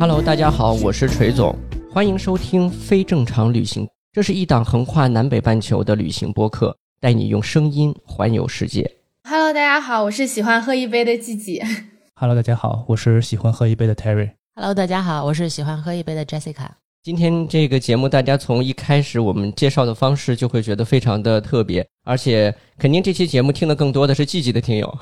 Hello，大家好，我是锤总，欢迎收听非正常旅行。这是一档横跨南北半球的旅行播客，带你用声音环游世界。Hello，大家好，我是喜欢喝一杯的季季。Hello，大家好，我是喜欢喝一杯的 Terry。Hello，大家好，我是喜欢喝一杯的 Jessica。今天这个节目，大家从一开始我们介绍的方式就会觉得非常的特别，而且肯定这期节目听的更多的是季季的听友，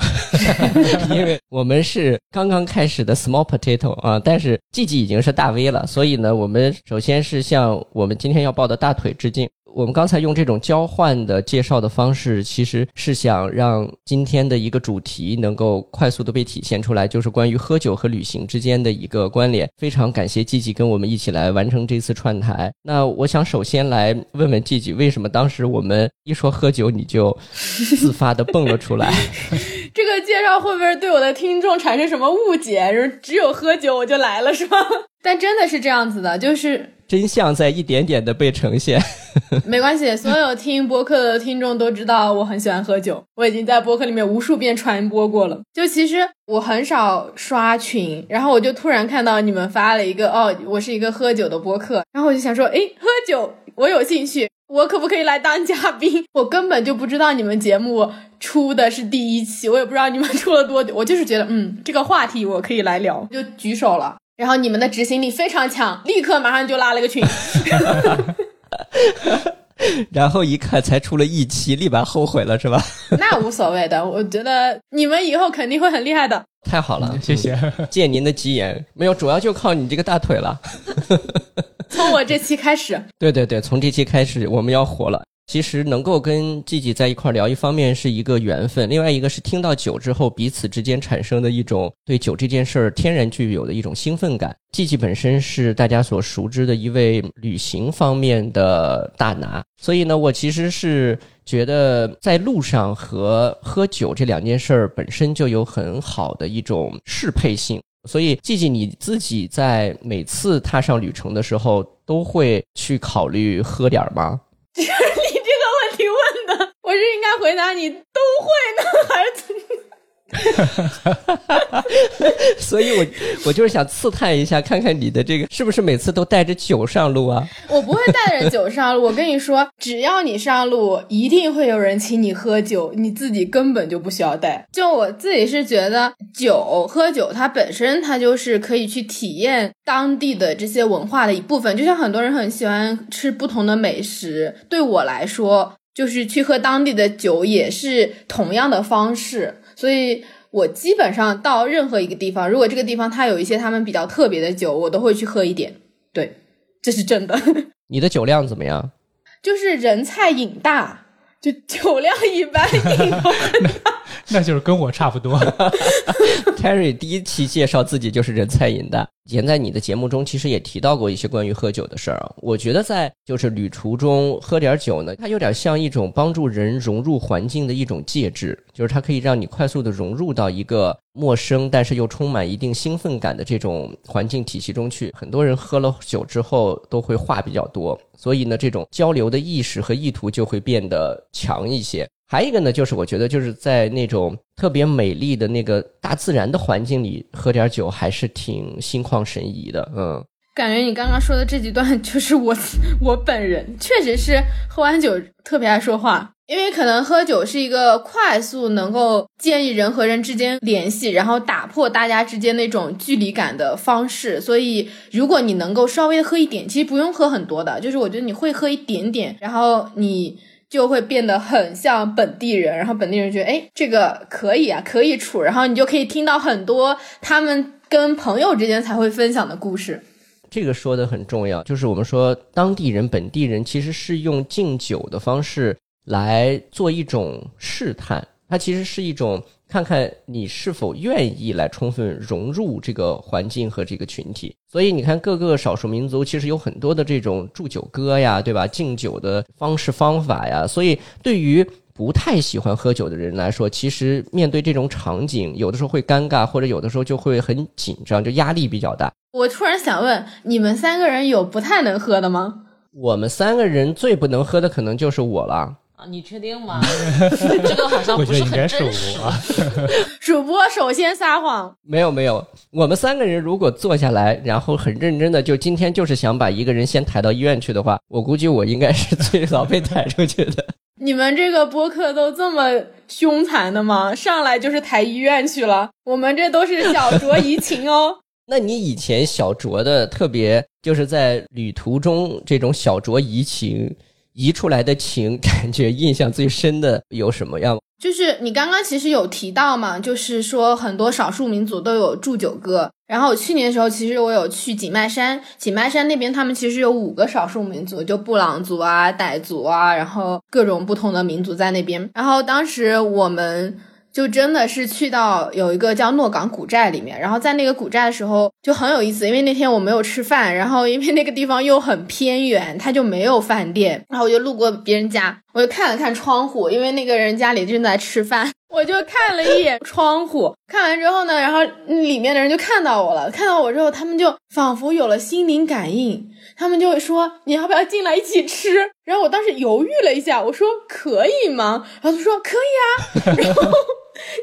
因为我们是刚刚开始的 Small Potato 啊，但是季季已经是大 V 了，所以呢，我们首先是向我们今天要抱的大腿致敬。我们刚才用这种交换的介绍的方式，其实是想让今天的一个主题能够快速的被体现出来，就是关于喝酒和旅行之间的一个关联。非常感谢季季跟我们一起来完成这次串台。那我想首先来问问季季，为什么当时我们一说喝酒你就 自发的蹦了出来？这个介绍会不会对我的听众产生什么误解？就是只有喝酒我就来了是吗？但真的是这样子的，就是真相在一点点的被呈现。没关系，所有听播客的听众都知道我很喜欢喝酒，我已经在播客里面无数遍传播过了。就其实我很少刷群，然后我就突然看到你们发了一个哦，我是一个喝酒的播客，然后我就想说，诶，喝酒我有兴趣，我可不可以来当嘉宾？我根本就不知道你们节目出的是第一期，我也不知道你们出了多久，我就是觉得嗯，这个话题我可以来聊，就举手了。然后你们的执行力非常强，立刻马上就拉了个群。然后一看才出了一期，立马后悔了是吧？那无所谓的，我觉得你们以后肯定会很厉害的。太好了，谢谢。借您的吉言，没有，主要就靠你这个大腿了。从我这期开始，对对对，从这期开始我们要火了。其实能够跟季季在一块聊，一方面是一个缘分，另外一个是听到酒之后彼此之间产生的一种对酒这件事儿天然具有的一种兴奋感。季季本身是大家所熟知的一位旅行方面的大拿，所以呢，我其实是觉得在路上和喝酒这两件事儿本身就有很好的一种适配性。所以，季季你自己在每次踏上旅程的时候，都会去考虑喝点儿吗？你问的，我是应该回答你都会呢，还是？所以我我就是想刺探一下，看看你的这个是不是每次都带着酒上路啊？我不会带着酒上路。我跟你说，只要你上路，一定会有人请你喝酒，你自己根本就不需要带。就我自己是觉得，酒喝酒它本身它就是可以去体验当地的这些文化的一部分。就像很多人很喜欢吃不同的美食，对我来说，就是去喝当地的酒也是同样的方式。所以我基本上到任何一个地方，如果这个地方它有一些他们比较特别的酒，我都会去喝一点。对，这是真的。你的酒量怎么样？就是人菜瘾大，就酒量一般，瘾头很大。那就是跟我差不多。Terry 第一期介绍自己就是人菜瘾的。以前在你的节目中其实也提到过一些关于喝酒的事儿啊。我觉得在就是旅途中喝点酒呢，它有点像一种帮助人融入环境的一种介质，就是它可以让你快速的融入到一个陌生但是又充满一定兴奋感的这种环境体系中去。很多人喝了酒之后都会话比较多，所以呢，这种交流的意识和意图就会变得强一些。还有一个呢，就是我觉得就是在那种特别美丽的那个大自然的环境里喝点酒，还是挺心旷神怡的。嗯，感觉你刚刚说的这几段 就是我我本人，确实是喝完酒特别爱说话，因为可能喝酒是一个快速能够建立人和人之间联系，然后打破大家之间那种距离感的方式。所以，如果你能够稍微喝一点，其实不用喝很多的，就是我觉得你会喝一点点，然后你。就会变得很像本地人，然后本地人觉得，哎，这个可以啊，可以处，然后你就可以听到很多他们跟朋友之间才会分享的故事。这个说的很重要，就是我们说当地人、本地人其实是用敬酒的方式来做一种试探，它其实是一种看看你是否愿意来充分融入这个环境和这个群体。所以你看，各个少数民族其实有很多的这种祝酒歌呀，对吧？敬酒的方式方法呀。所以对于不太喜欢喝酒的人来说，其实面对这种场景，有的时候会尴尬，或者有的时候就会很紧张，就压力比较大。我突然想问，你们三个人有不太能喝的吗？我们三个人最不能喝的可能就是我了。啊，你确定吗？这个好像不是很觉得应该是真实。主播首先撒谎，没有没有，我们三个人如果坐下来，然后很认真的，就今天就是想把一个人先抬到医院去的话，我估计我应该是最早被抬出去的。你们这个播客都这么凶残的吗？上来就是抬医院去了，我们这都是小酌怡情哦。那你以前小酌的特别，就是在旅途中这种小酌怡情移出来的情，感觉印象最深的有什么样？就是你刚刚其实有提到嘛，就是说很多少数民族都有祝酒歌。然后我去年的时候，其实我有去景迈山，景迈山那边他们其实有五个少数民族，就布朗族啊、傣族啊，然后各种不同的民族在那边。然后当时我们。就真的是去到有一个叫诺港古寨里面，然后在那个古寨的时候就很有意思，因为那天我没有吃饭，然后因为那个地方又很偏远，它就没有饭店，然后我就路过别人家，我就看了看窗户，因为那个人家里正在吃饭，我就看了一眼窗户，看完之后呢，然后里面的人就看到我了，看到我之后，他们就仿佛有了心灵感应，他们就会说你要不要进来一起吃？然后我当时犹豫了一下，我说可以吗？然后他说可以啊，然后。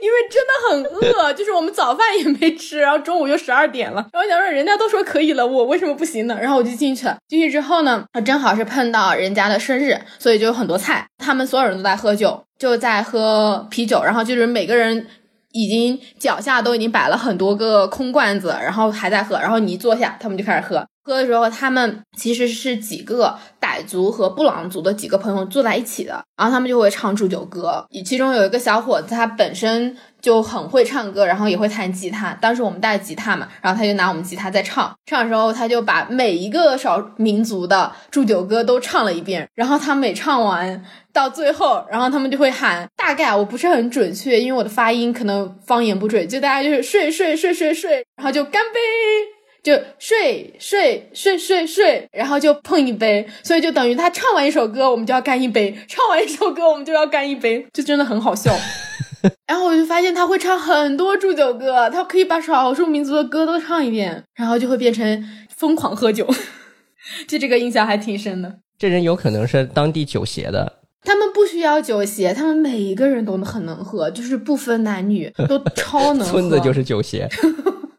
因为真的很饿，就是我们早饭也没吃，然后中午又十二点了，然后想说人家都说可以了，我为什么不行呢？然后我就进去了。进去之后呢，正好是碰到人家的生日，所以就有很多菜，他们所有人都在喝酒，就在喝啤酒，然后就是每个人已经脚下都已经摆了很多个空罐子，然后还在喝，然后你一坐下，他们就开始喝。喝的时候，他们其实是几个傣族和布朗族的几个朋友坐在一起的，然后他们就会唱祝酒歌。其中有一个小伙子，他本身就很会唱歌，然后也会弹吉他。当时我们带吉他嘛，然后他就拿我们吉他在唱。唱的时候，他就把每一个少民族的祝酒歌都唱了一遍。然后他每唱完到最后，然后他们就会喊，大概我不是很准确，因为我的发音可能方言不准，就大家就是睡睡睡睡睡，然后就干杯。就睡睡睡睡睡，然后就碰一杯，所以就等于他唱完一首歌，我们就要干一杯；唱完一首歌，我们就要干一杯，就真的很好笑。然后我就发现他会唱很多祝酒歌，他可以把少数民族的歌都唱一遍，然后就会变成疯狂喝酒，就这个印象还挺深的。这人有可能是当地酒协的，他们不需要酒协，他们每一个人都很能喝，就是不分男女，都超能喝。村子就是酒协。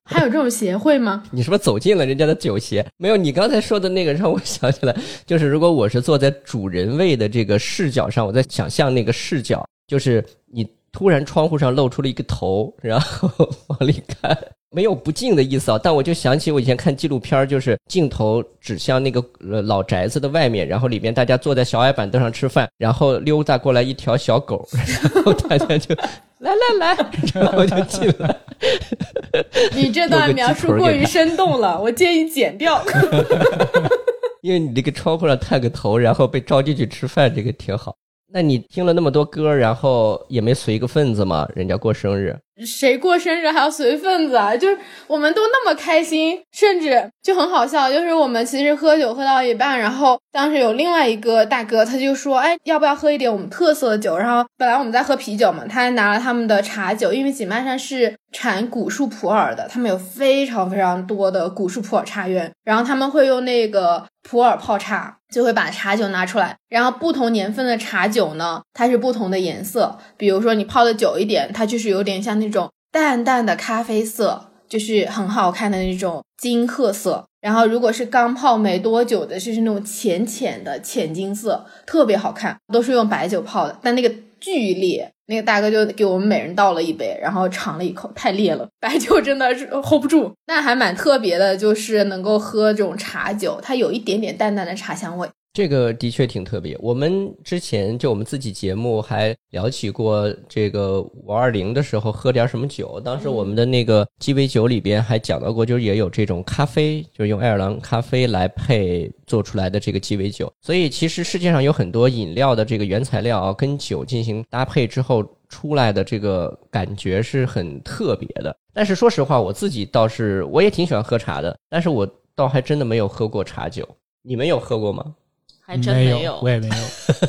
还有这种协会吗？你是不是走进了人家的酒席？没有，你刚才说的那个让我想起来，就是如果我是坐在主人位的这个视角上，我在想象那个视角，就是你突然窗户上露出了一个头，然后 往里看，没有不敬的意思啊。但我就想起我以前看纪录片儿，就是镜头指向那个呃老宅子的外面，然后里面大家坐在小矮板凳上吃饭，然后溜达过来一条小狗，然后大家就来来来，然后就进来。你这段描述过于生动了，我建议剪掉。因为你这个窗户上探个头，然后被招进去吃饭，这个挺好。那你听了那么多歌，然后也没随个份子吗？人家过生日，谁过生日还要随份子啊？就是我们都那么开心，甚至就很好笑。就是我们其实喝酒喝到一半，然后当时有另外一个大哥，他就说：“哎，要不要喝一点我们特色的酒？”然后本来我们在喝啤酒嘛，他还拿了他们的茶酒，因为景迈山是产古树普洱的，他们有非常非常多的古树普洱茶园，然后他们会用那个普洱泡茶。就会把茶酒拿出来，然后不同年份的茶酒呢，它是不同的颜色。比如说你泡的久一点，它就是有点像那种淡淡的咖啡色，就是很好看的那种金褐色。然后如果是刚泡没多久的，就是那种浅浅的浅金色，特别好看，都是用白酒泡的，但那个巨烈。那个大哥就给我们每人倒了一杯，然后尝了一口，太烈了，白酒真的是 hold 不住。那还蛮特别的，就是能够喝这种茶酒，它有一点点淡淡的茶香味。这个的确挺特别。我们之前就我们自己节目还聊起过这个五二零的时候喝点什么酒。当时我们的那个鸡尾酒里边还讲到过，就是也有这种咖啡，就是用爱尔兰咖啡来配做出来的这个鸡尾酒。所以其实世界上有很多饮料的这个原材料啊，跟酒进行搭配之后出来的这个感觉是很特别的。但是说实话，我自己倒是我也挺喜欢喝茶的，但是我倒还真的没有喝过茶酒。你们有喝过吗？还真没有。我也没有。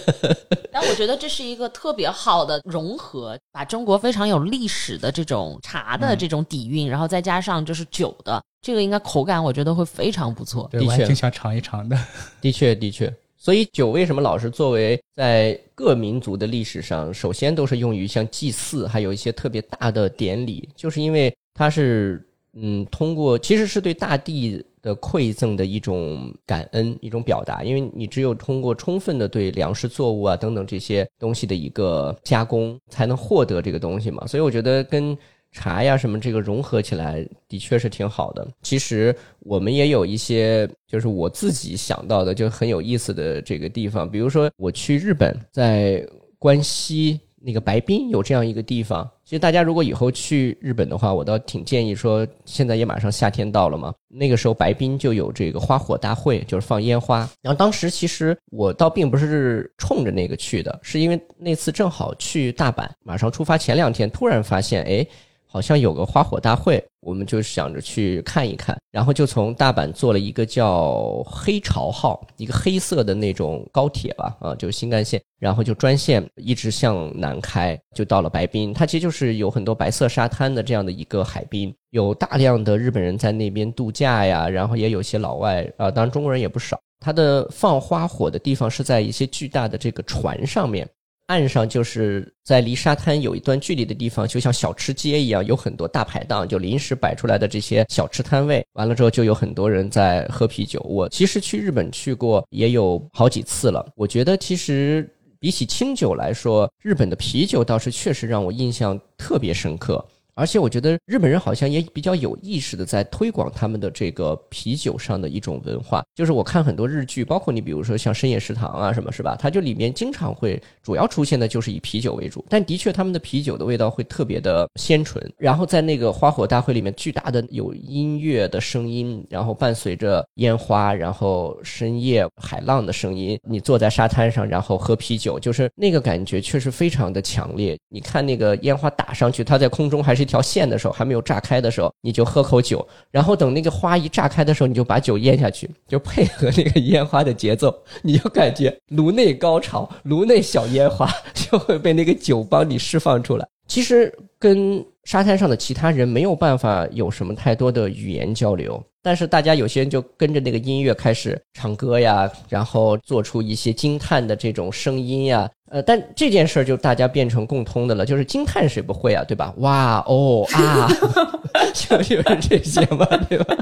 但我觉得这是一个特别好的融合，把中国非常有历史的这种茶的这种底蕴，然后再加上就是酒的这个，应该口感我觉得会非常不错。对，的确我还挺想尝一尝的。的确，的确。所以酒为什么老是作为在各民族的历史上，首先都是用于像祭祀，还有一些特别大的典礼，就是因为它是嗯，通过其实是对大地的馈赠的一种感恩，一种表达。因为你只有通过充分的对粮食作物啊等等这些东西的一个加工，才能获得这个东西嘛。所以我觉得跟茶呀什么这个融合起来的确是挺好的。其实我们也有一些，就是我自己想到的就很有意思的这个地方，比如说我去日本，在关西那个白滨有这样一个地方。其实大家如果以后去日本的话，我倒挺建议说，现在也马上夏天到了嘛，那个时候白滨就有这个花火大会，就是放烟花。然后当时其实我倒并不是冲着那个去的，是因为那次正好去大阪，马上出发前两天，突然发现，哎。好像有个花火大会，我们就想着去看一看，然后就从大阪坐了一个叫黑潮号，一个黑色的那种高铁吧，啊，就新干线，然后就专线一直向南开，就到了白滨。它其实就是有很多白色沙滩的这样的一个海滨，有大量的日本人在那边度假呀，然后也有些老外啊，当然中国人也不少。它的放花火的地方是在一些巨大的这个船上面。岸上就是在离沙滩有一段距离的地方，就像小吃街一样，有很多大排档，就临时摆出来的这些小吃摊位。完了之后，就有很多人在喝啤酒。我其实去日本去过，也有好几次了。我觉得其实比起清酒来说，日本的啤酒倒是确实让我印象特别深刻。而且我觉得日本人好像也比较有意识的在推广他们的这个啤酒上的一种文化。就是我看很多日剧，包括你比如说像深夜食堂啊什么，是吧？它就里面经常会主要出现的就是以啤酒为主，但的确他们的啤酒的味道会特别的鲜醇。然后在那个花火大会里面，巨大的有音乐的声音，然后伴随着烟花，然后深夜海浪的声音，你坐在沙滩上，然后喝啤酒，就是那个感觉确实非常的强烈。你看那个烟花打上去，它在空中还是一条线的时候，还没有炸开的时候，你就喝口酒，然后等那个花一炸开的时候，你就把酒咽下去，就配合那个烟花的节奏，你就感觉颅内高潮，颅内小烟花就会被那个酒帮你释放出来。其实跟沙滩上的其他人没有办法有什么太多的语言交流，但是大家有些人就跟着那个音乐开始唱歌呀，然后做出一些惊叹的这种声音呀，呃，但这件事儿就大家变成共通的了，就是惊叹谁不会啊，对吧？哇哦啊，就就是这些嘛，对吧？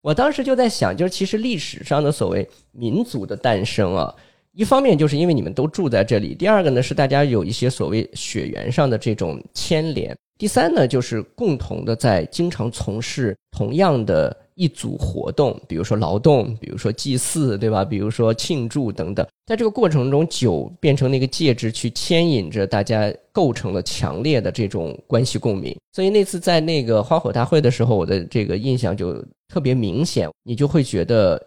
我当时就在想，就是其实历史上的所谓民族的诞生啊，一方面就是因为你们都住在这里，第二个呢是大家有一些所谓血缘上的这种牵连，第三呢就是共同的在经常从事同样的一组活动，比如说劳动，比如说祭祀，对吧？比如说庆祝等等，在这个过程中，酒变成那个介质去牵引着大家，构成了强烈的这种关系共鸣。所以那次在那个花火大会的时候，我的这个印象就特别明显，你就会觉得。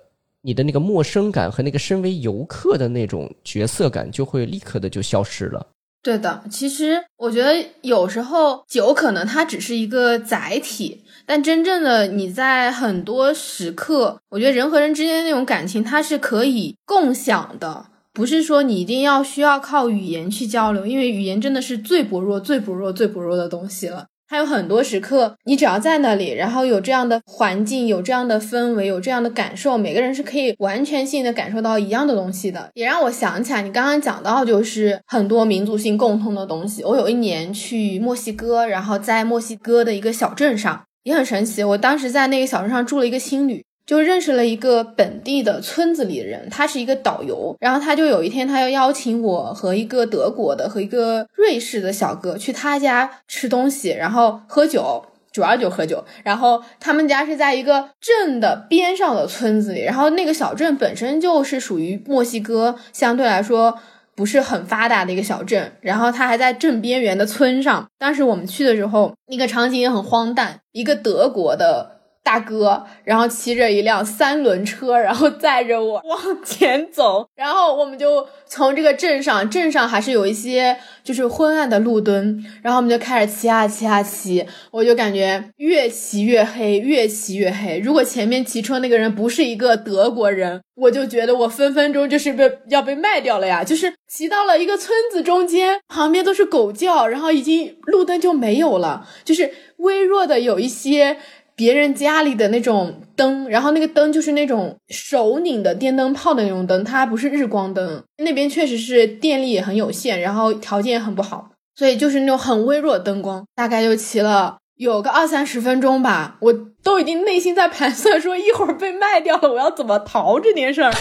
你的那个陌生感和那个身为游客的那种角色感就会立刻的就消失了。对的，其实我觉得有时候酒可能它只是一个载体，但真正的你在很多时刻，我觉得人和人之间的那种感情它是可以共享的，不是说你一定要需要靠语言去交流，因为语言真的是最薄弱、最薄弱、最薄弱的东西了。它有很多时刻，你只要在那里，然后有这样的环境，有这样的氛围，有这样的感受，每个人是可以完全性的感受到一样的东西的。也让我想起来，你刚刚讲到就是很多民族性共通的东西。我有一年去墨西哥，然后在墨西哥的一个小镇上，也很神奇。我当时在那个小镇上住了一个青旅。就认识了一个本地的村子里的人，他是一个导游，然后他就有一天，他要邀请我和一个德国的和一个瑞士的小哥去他家吃东西，然后喝酒。主要就喝酒。然后他们家是在一个镇的边上的村子里，然后那个小镇本身就是属于墨西哥相对来说不是很发达的一个小镇，然后它还在镇边缘的村上。当时我们去的时候，那个场景也很荒诞，一个德国的。大哥，然后骑着一辆三轮车，然后载着我 往前走，然后我们就从这个镇上，镇上还是有一些就是昏暗的路灯，然后我们就开始骑啊骑啊骑，我就感觉越骑越黑，越骑越黑。如果前面骑车那个人不是一个德国人，我就觉得我分分钟就是被要被卖掉了呀！就是骑到了一个村子中间，旁边都是狗叫，然后已经路灯就没有了，就是微弱的有一些。别人家里的那种灯，然后那个灯就是那种手拧的电灯泡的那种灯，它不是日光灯。那边确实是电力也很有限，然后条件也很不好，所以就是那种很微弱的灯光。大概就骑了有个二三十分钟吧，我都已经内心在盘算，说一会儿被卖掉了，我要怎么逃这件事儿。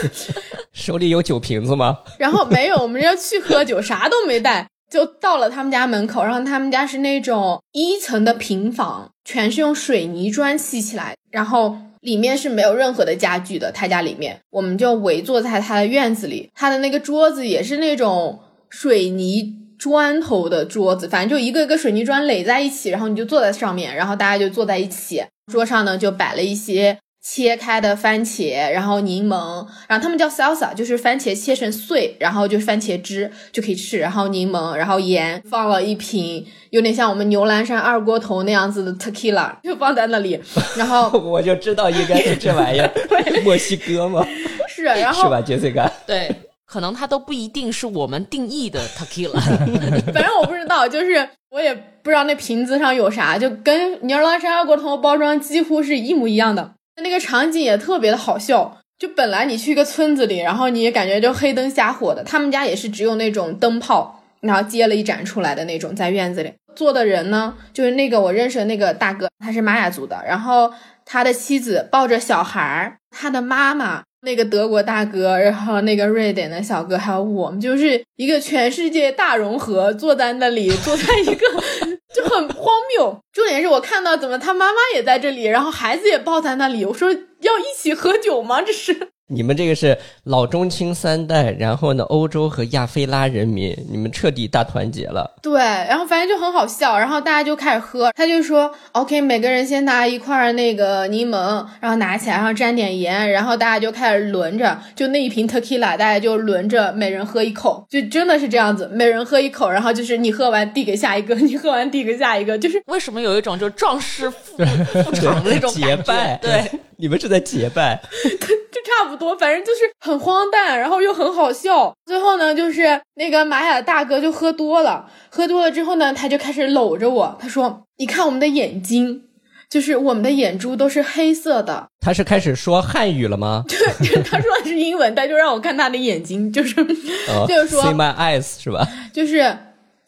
手里有酒瓶子吗？然后没有，我们要去喝酒，啥都没带。就到了他们家门口，然后他们家是那种一层的平房，全是用水泥砖砌起来，然后里面是没有任何的家具的。他家里面，我们就围坐在他的院子里，他的那个桌子也是那种水泥砖头的桌子，反正就一个一个水泥砖垒在一起，然后你就坐在上面，然后大家就坐在一起，桌上呢就摆了一些。切开的番茄，然后柠檬，然后他们叫 salsa，就是番茄切成碎，然后就是番茄汁就可以吃，然后柠檬，然后盐，放了一瓶有点像我们牛栏山二锅头那样子的 tequila，就放在那里，然后我就知道应该是这玩意儿，墨西哥吗？是，然后是吧，杰西卡？对，可能它都不一定是我们定义的 tequila。反正我不知道，就是我也不知道那瓶子上有啥，就跟牛栏山二锅头包装几乎是一模一样的。那个场景也特别的好笑，就本来你去一个村子里，然后你也感觉就黑灯瞎火的，他们家也是只有那种灯泡，然后接了一盏出来的那种，在院子里。坐的人呢，就是那个我认识的那个大哥，他是玛雅族的，然后他的妻子抱着小孩儿，他的妈妈那个德国大哥，然后那个瑞典的小哥，还有我们，就是一个全世界大融合，坐在那里，坐在一个。就很荒谬，重点是我看到怎么他妈妈也在这里，然后孩子也抱在那里，我说要一起喝酒吗？这是。你们这个是老中青三代，然后呢，欧洲和亚非拉人民，你们彻底大团结了。对，然后反正就很好笑，然后大家就开始喝，他就说，OK，每个人先拿一块那个柠檬，然后拿起来，然后沾点盐，然后大家就开始轮着，就那一瓶 tequila，大家就轮着每人喝一口，就真的是这样子，每人喝一口，然后就是你喝完递给下一个，你喝完递给下一个，就是为什么有一种就壮士赴赴 场的那种结拜？对，你们是在结拜，就差不多，反正就是很荒诞，然后又很好笑。最后呢，就是那个玛雅大哥就喝多了，喝多了之后呢，他就开始搂着我，他说：“你看我们的眼睛，就是我们的眼珠都是黑色的。他是开始说汉语了吗？”对，他说的是英文，他就让我看他的眼睛，就是哦就是说 See my eyes 是吧？就是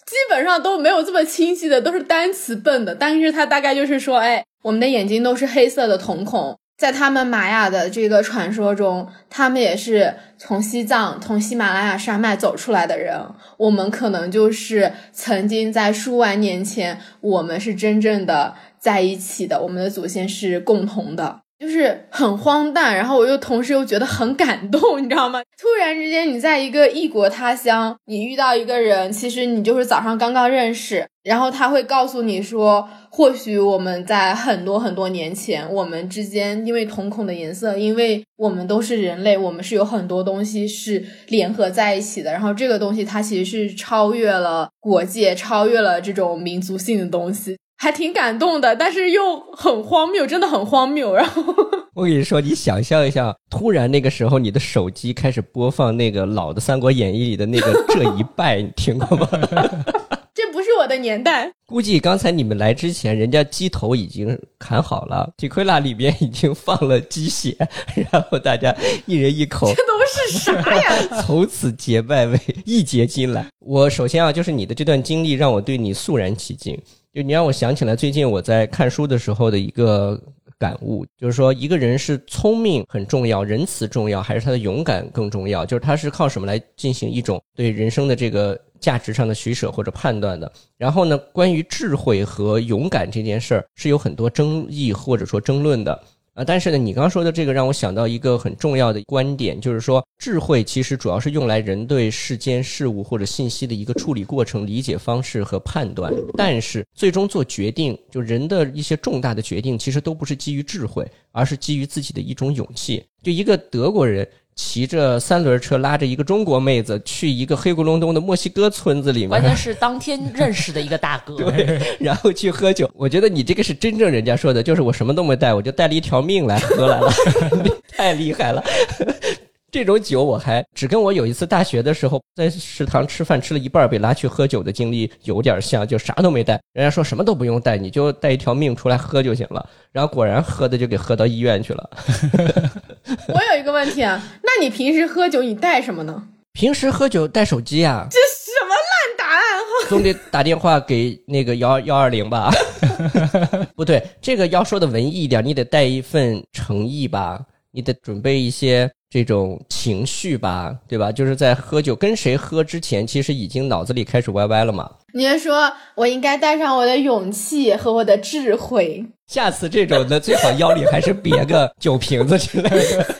基本上都没有这么清晰的，都是单词笨的。但是他大概就是说，哎，我们的眼睛都是黑色的瞳孔。在他们玛雅的这个传说中，他们也是从西藏、从喜马拉雅山脉走出来的人。我们可能就是曾经在数万年前，我们是真正的在一起的，我们的祖先是共同的。就是很荒诞，然后我又同时又觉得很感动，你知道吗？突然之间，你在一个异国他乡，你遇到一个人，其实你就是早上刚刚认识，然后他会告诉你说，或许我们在很多很多年前，我们之间因为瞳孔的颜色，因为我们都是人类，我们是有很多东西是联合在一起的，然后这个东西它其实是超越了国界，超越了这种民族性的东西。还挺感动的，但是又很荒谬，真的很荒谬。然后 我跟你说，你想象一下，突然那个时候你的手机开始播放那个老的《三国演义》里的那个这一拜，你听过吗？这不是我的年代，估计刚才你们来之前，人家鸡头已经砍好了，t 奎拉里边已经放了鸡血，然后大家一人一口，这都是啥呀？从此结拜为义结金兰。我首先啊，就是你的这段经历让我对你肃然起敬。就你让我想起来最近我在看书的时候的一个感悟，就是说一个人是聪明很重要，仁慈重要，还是他的勇敢更重要？就是他是靠什么来进行一种对人生的这个价值上的取舍或者判断的。然后呢，关于智慧和勇敢这件事儿是有很多争议或者说争论的。啊，但是呢，你刚刚说的这个让我想到一个很重要的观点，就是说智慧其实主要是用来人对世间事物或者信息的一个处理过程、理解方式和判断。但是最终做决定，就人的一些重大的决定，其实都不是基于智慧，而是基于自己的一种勇气。就一个德国人骑着三轮车拉着一个中国妹子去一个黑咕隆咚的墨西哥村子里面，完全是当天认识的一个大哥。对，然后去喝酒。我觉得你这个是真正人家说的，就是我什么都没带，我就带了一条命来喝来了，太厉害了。这种酒我还只跟我有一次大学的时候在食堂吃饭吃了一半被拉去喝酒的经历有点像，就啥都没带。人家说什么都不用带，你就带一条命出来喝就行了。然后果然喝的就给喝到医院去了。我有一个问题啊，那你平时喝酒你带什么呢？平时喝酒带手机啊，这什么烂答案？总得打电话给那个幺幺二零吧？不对，这个要说的文艺一点，你得带一份诚意吧，你得准备一些这种情绪吧，对吧？就是在喝酒跟谁喝之前，其实已经脑子里开始歪歪了嘛。你是说我应该带上我的勇气和我的智慧？下次这种的最好腰里还是别个酒瓶子之类的，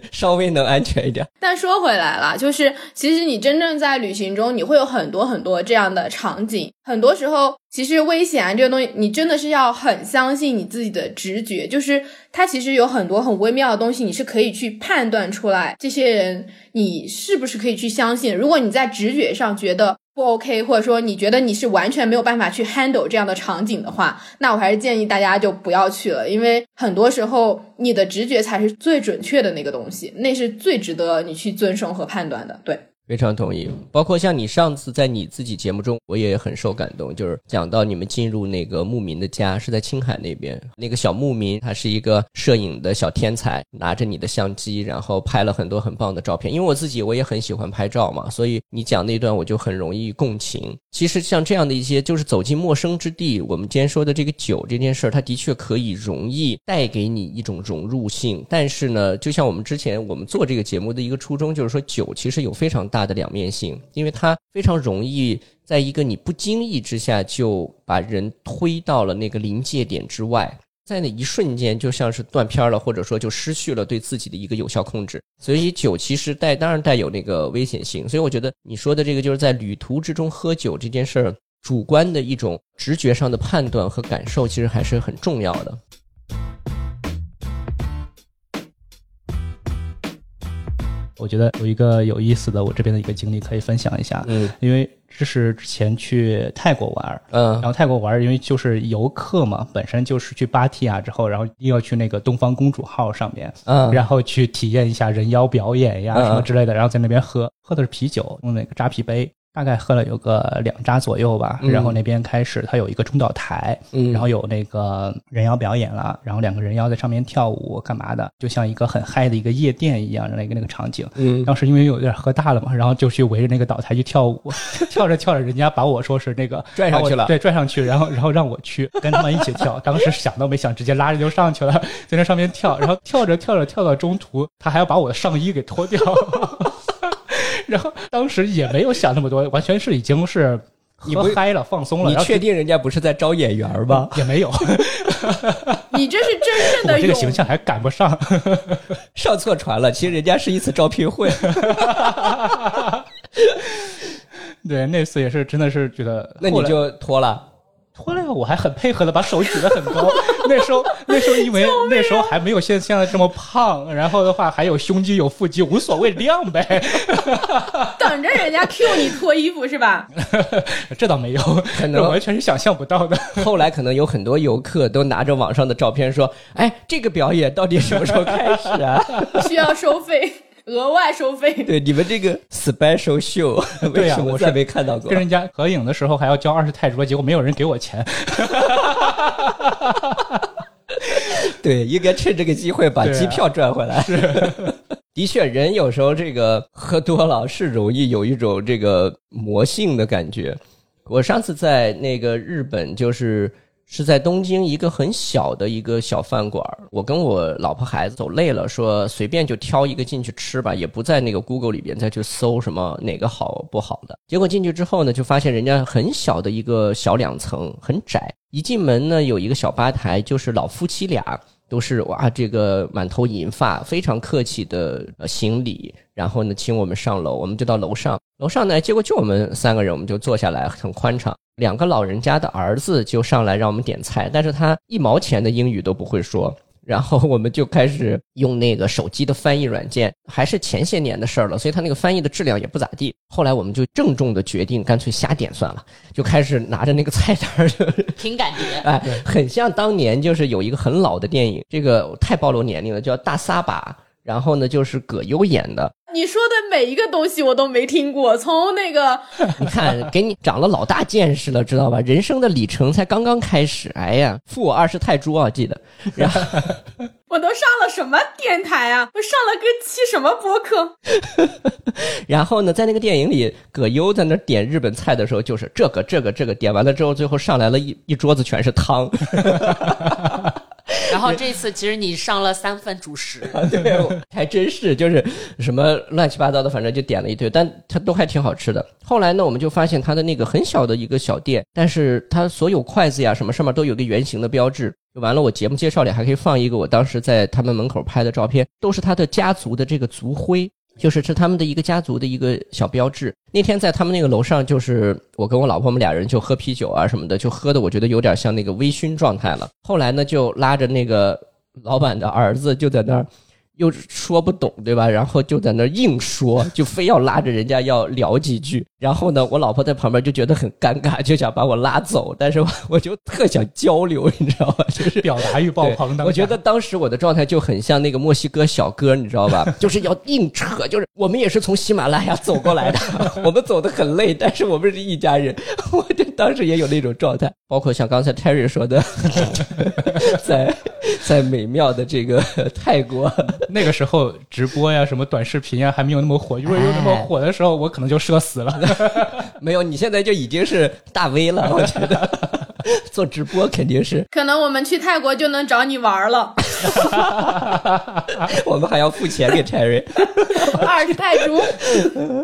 稍微能安全一点。但说回来了，就是其实你真正在旅行中，你会有很多很多这样的场景。很多时候，其实危险啊这个东西，你真的是要很相信你自己的直觉，就是它其实有很多很微妙的东西，你是可以去判断出来，这些人你是不是可以去相信。如果你在直觉上觉得不 OK，或者说你觉得你是完全没有办法去 handle 这样的场景的话，那我还是建议大家就不要去了，因为很多时候你的直觉才是最准确的那个东西，那是最值得你去遵守和判断的。对。非常同意，包括像你上次在你自己节目中，我也很受感动，就是讲到你们进入那个牧民的家，是在青海那边，那个小牧民他是一个摄影的小天才，拿着你的相机，然后拍了很多很棒的照片。因为我自己我也很喜欢拍照嘛，所以你讲那段我就很容易共情。其实像这样的一些，就是走进陌生之地，我们今天说的这个酒这件事儿，它的确可以容易带给你一种融入性。但是呢，就像我们之前我们做这个节目的一个初衷，就是说酒其实有非常大它的两面性，因为它非常容易在一个你不经意之下就把人推到了那个临界点之外。在那一瞬间，就像是断片了，或者说就失去了对自己的一个有效控制。所以酒其实带当然带有那个危险性。所以我觉得你说的这个就是在旅途之中喝酒这件事儿，主观的一种直觉上的判断和感受，其实还是很重要的。我觉得有一个有意思的，我这边的一个经历可以分享一下。嗯因为这是之前去泰国玩儿，嗯然后泰国玩儿，因为就是游客嘛，本身就是去芭提雅之后，然后一定要去那个东方公主号上面，嗯然后去体验一下人妖表演呀嗯什么之类的，然后在那边喝，喝的是啤酒，用那个扎啤杯。大概喝了有个两扎左右吧，嗯然后那边开始它有一个中岛台，嗯然后有那个人妖表演了，然后两个人妖在上面跳舞干嘛的，就像一个很嗨的一个夜店一样的那个那个场景。嗯当时因为有点喝大了嘛，然后就去围着那个岛台去跳舞，跳着跳着，人家把我说是那个拽上去了对，拽上去，然后然后让我去跟他们一起跳。当时想都没想，直接拉着就上去了，在那上面跳，然后跳着跳着跳到中途，他还要把我的上衣给脱掉。然后当时也没有想那么多，完全是已经是你不喝嗨了、放松了。你确定人家不是在招演员吧？也没有，你这是真正的我这个形象还赶不上。上错船了，其实人家是一次招聘会。对，那次也是真的是觉得，那你就脱了。脱了呀，我还很配合的把手举得很高。那时候那时候因为那时候还没有现现在这么胖，然后的话还有胸肌有腹肌，无所谓亮呗。等着人家 Q 你脱衣服是吧？这倒没有，可能完全是想象不到的。后来可能有很多游客都拿着网上的照片说：“哎，这个表演到底什么时候开始啊 需要收费，额外收？”费。对，你们这个 special show 对呀我是为什么再没看到过跟？人家合影的时候还要交二十泰铢，结果没有人给我钱。对，应该趁这个机会把机票赚回来。的确，人有时候这个喝多了是容易有一种这个魔性的感觉。我上次在那个日本，就是是在东京一个很小的一个小饭馆。我跟我老婆孩子走累了，说随便就挑一个进去吃吧，也不在那个 Google 里边再去搜什么哪个好不好的。结果进去之后呢，就发现人家很小的一个小两层，很窄。一进门呢，有一个小吧台，就是老夫妻俩。都是哇，这个满头银发，非常客气的行礼，然后呢，请我们上楼，我们就到楼上。楼上呢，结果就我们三个人，我们就坐下来，很宽敞。两个老人家的儿子就上来让我们点菜，但是他一毛钱的英语都不会说。然后我们就开始用那个手机的翻译软件，还是前些年的事儿了，所以他那个翻译的质量也不咋地。后来我们就郑重的决定，干脆瞎点算了，就开始拿着那个菜单儿，就 凭感觉。哎，很像当年就是有一个很老的电影，这个太暴露年龄了，叫《大撒把》，然后呢就是葛优演的。你说的每一个东西我都没听过，从那个 你看，给你长了老大见识了，知道吧？人生的里程才刚刚开始。哎呀，负我二十泰铢啊，记得。然后 我都上了什么电台啊？我上了个期什么播客？然后呢，在那个电影里，葛优在那点日本菜的时候，就是这个这个这个，点完了之后，最后上来了一一桌子全是汤。然后这次其实你上了三份主食，对，还真是，就是什么乱七八糟的，反正就点了一堆，但它都还挺好吃的。后来呢，我们就发现它的那个很小的一个小店，但是它所有筷子呀什么上面都有个圆形的标志。就完了，我节目介绍里还可以放一个我当时在他们门口拍的照片，都是他的家族的这个族徽。就是是他们的一个家族的一个小标志。那天在他们那个楼上，就是我跟我老婆我们俩人就喝啤酒啊什么的，就喝的我觉得有点像那个微醺状态了。后来呢，就拉着那个老板的儿子就在那儿。又说不懂，对吧？然后就在那硬说，就非要拉着人家要聊几句。然后呢，我老婆在旁边就觉得很尴尬，就想把我拉走。但是我我就特想交流，你知道吧？就是表达欲爆棚当下。我觉得当时我的状态就很像那个墨西哥小哥，你知道吧？就是要硬扯，就是我们也是从喜马拉雅走过来的，我们走的很累，但是我们是一家人。我就当时也有那种状态，包括像刚才 Terry 说的，在在美妙的这个泰国，那个时候直播呀、什么短视频呀还没有那么火。如果有那么火的时候，我可能就社死了。没有，你现在就已经是大 V 了，我觉得 做直播肯定是，可能我们去泰国就能找你玩了，我们还要付钱给 Cherry，二十泰铢。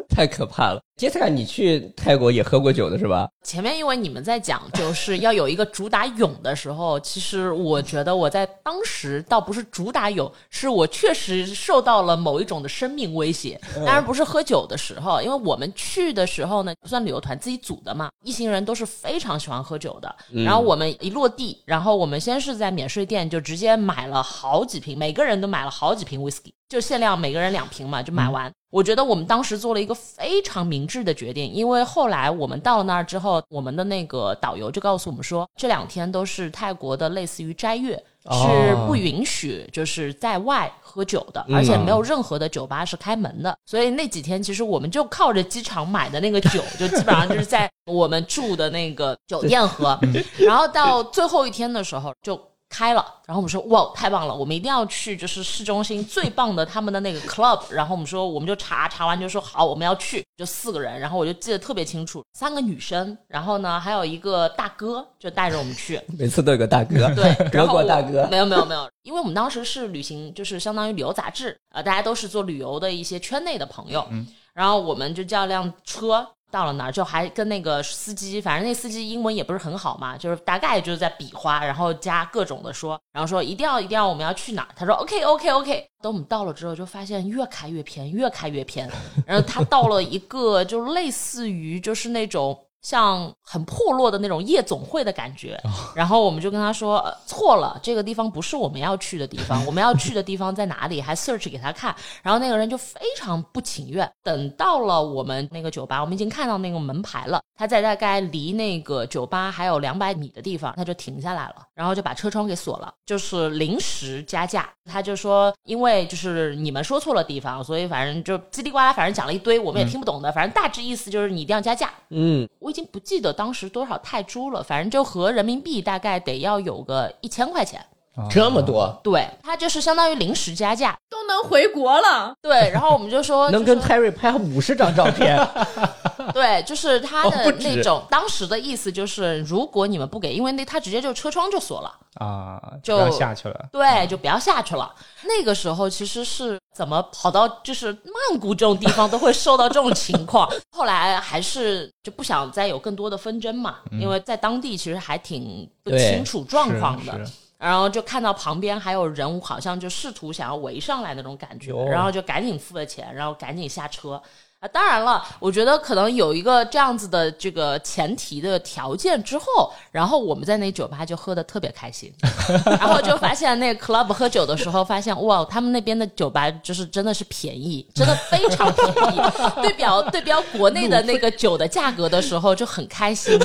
太可怕了。杰斯卡，你去泰国也喝过酒的是吧？前面因为你们在讲就是要有一个主打勇的时候，其实我觉得我在当时倒不是主打勇，是我确实受到了某一种的生命威胁。当然不是喝酒的时候，因为我们去的时候呢，不算旅游团自己组的嘛，一行人都是非常喜欢喝酒的。然后我们一落地，然后我们先是在免税店就直接买了好几瓶，每个人都买了好几瓶 whisky，就限量每个人两瓶嘛，就买完。我觉得我们当时做了一个非常明智的决定，因为后来我们到了那儿之后，我们的那个导游就告诉我们说，这两天都是泰国的类似于斋月，是不允许就是在外喝酒的，而且没有任何的酒吧是开门的。所以那几天其实我们就靠着机场买的那个酒，就基本上就是在我们住的那个酒店喝。然后到最后一天的时候就。开了，然后我们说哇，太棒了，我们一定要去，就是市中心最棒的他们的那个 club。然后我们说，我们就查查完就说好，我们要去，就四个人。然后我就记得特别清楚，三个女生，然后呢还有一个大哥就带着我们去。每次都有个大哥，对，德国大哥没有没有没有，因为我们当时是旅行，就是相当于旅游杂志，呃，大家都是做旅游的一些圈内的朋友，然后我们就叫辆车。到了哪儿就还跟那个司机，反正那司机英文也不是很好嘛，就是大概就是在比划，然后加各种的说，然后说一定要一定要我们要去哪儿，他说 OK OK OK。等我们到了之后，就发现越开越偏，越开越偏。然后他到了一个就类似于就是那种像很破落的那种夜总会的感觉。然后我们就跟他说、呃错了，这个地方不是我们要去的地方，我们要去的地方在哪里？还 search 给他看。然后那个人就非常不情愿。等到了我们那个酒吧，我们已经看到那个门牌了，他在大概离那个酒吧还有两百米的地方，他就停下来了，然后就把车窗给锁了，就是临时加价。他就说，因为就是你们说错了地方，所以反正就叽里呱啦，反正讲了一堆，我们也听不懂的，反正大致意思就是你一定要加价。嗯，我已经不记得当时多少泰铢了，反正就合人民币大概得要有个一千块钱。这么多，对，它就是相当于临时加价。都能回国了，对，然后我们就说，能跟就说 Terry 拍五十张照片，对，就是他的那种、当时的意思就是，如果你们不给，因为那他直接就车窗就锁了，啊，就不要下去了。对，就不要下去了。那个时候其实是怎么跑到就是曼谷这种地方都会受到这种情况，后来还是就不想再有更多的纷争嘛，因为在当地其实还挺不清楚状况的。然后就看到旁边还有人，好像就试图想要围上来那种感觉，然后就赶紧付了钱，然后赶紧下车。啊，当然了，我觉得可能有一个这样子的这个前提的条件之后，然后我们在那酒吧就喝的特别开心，然后就发现那个 club 喝酒的时候，发现哇，他们那边的酒吧就是真的是便宜，真的非常便宜，对标对标国内的那个酒的价格的时候就很开心，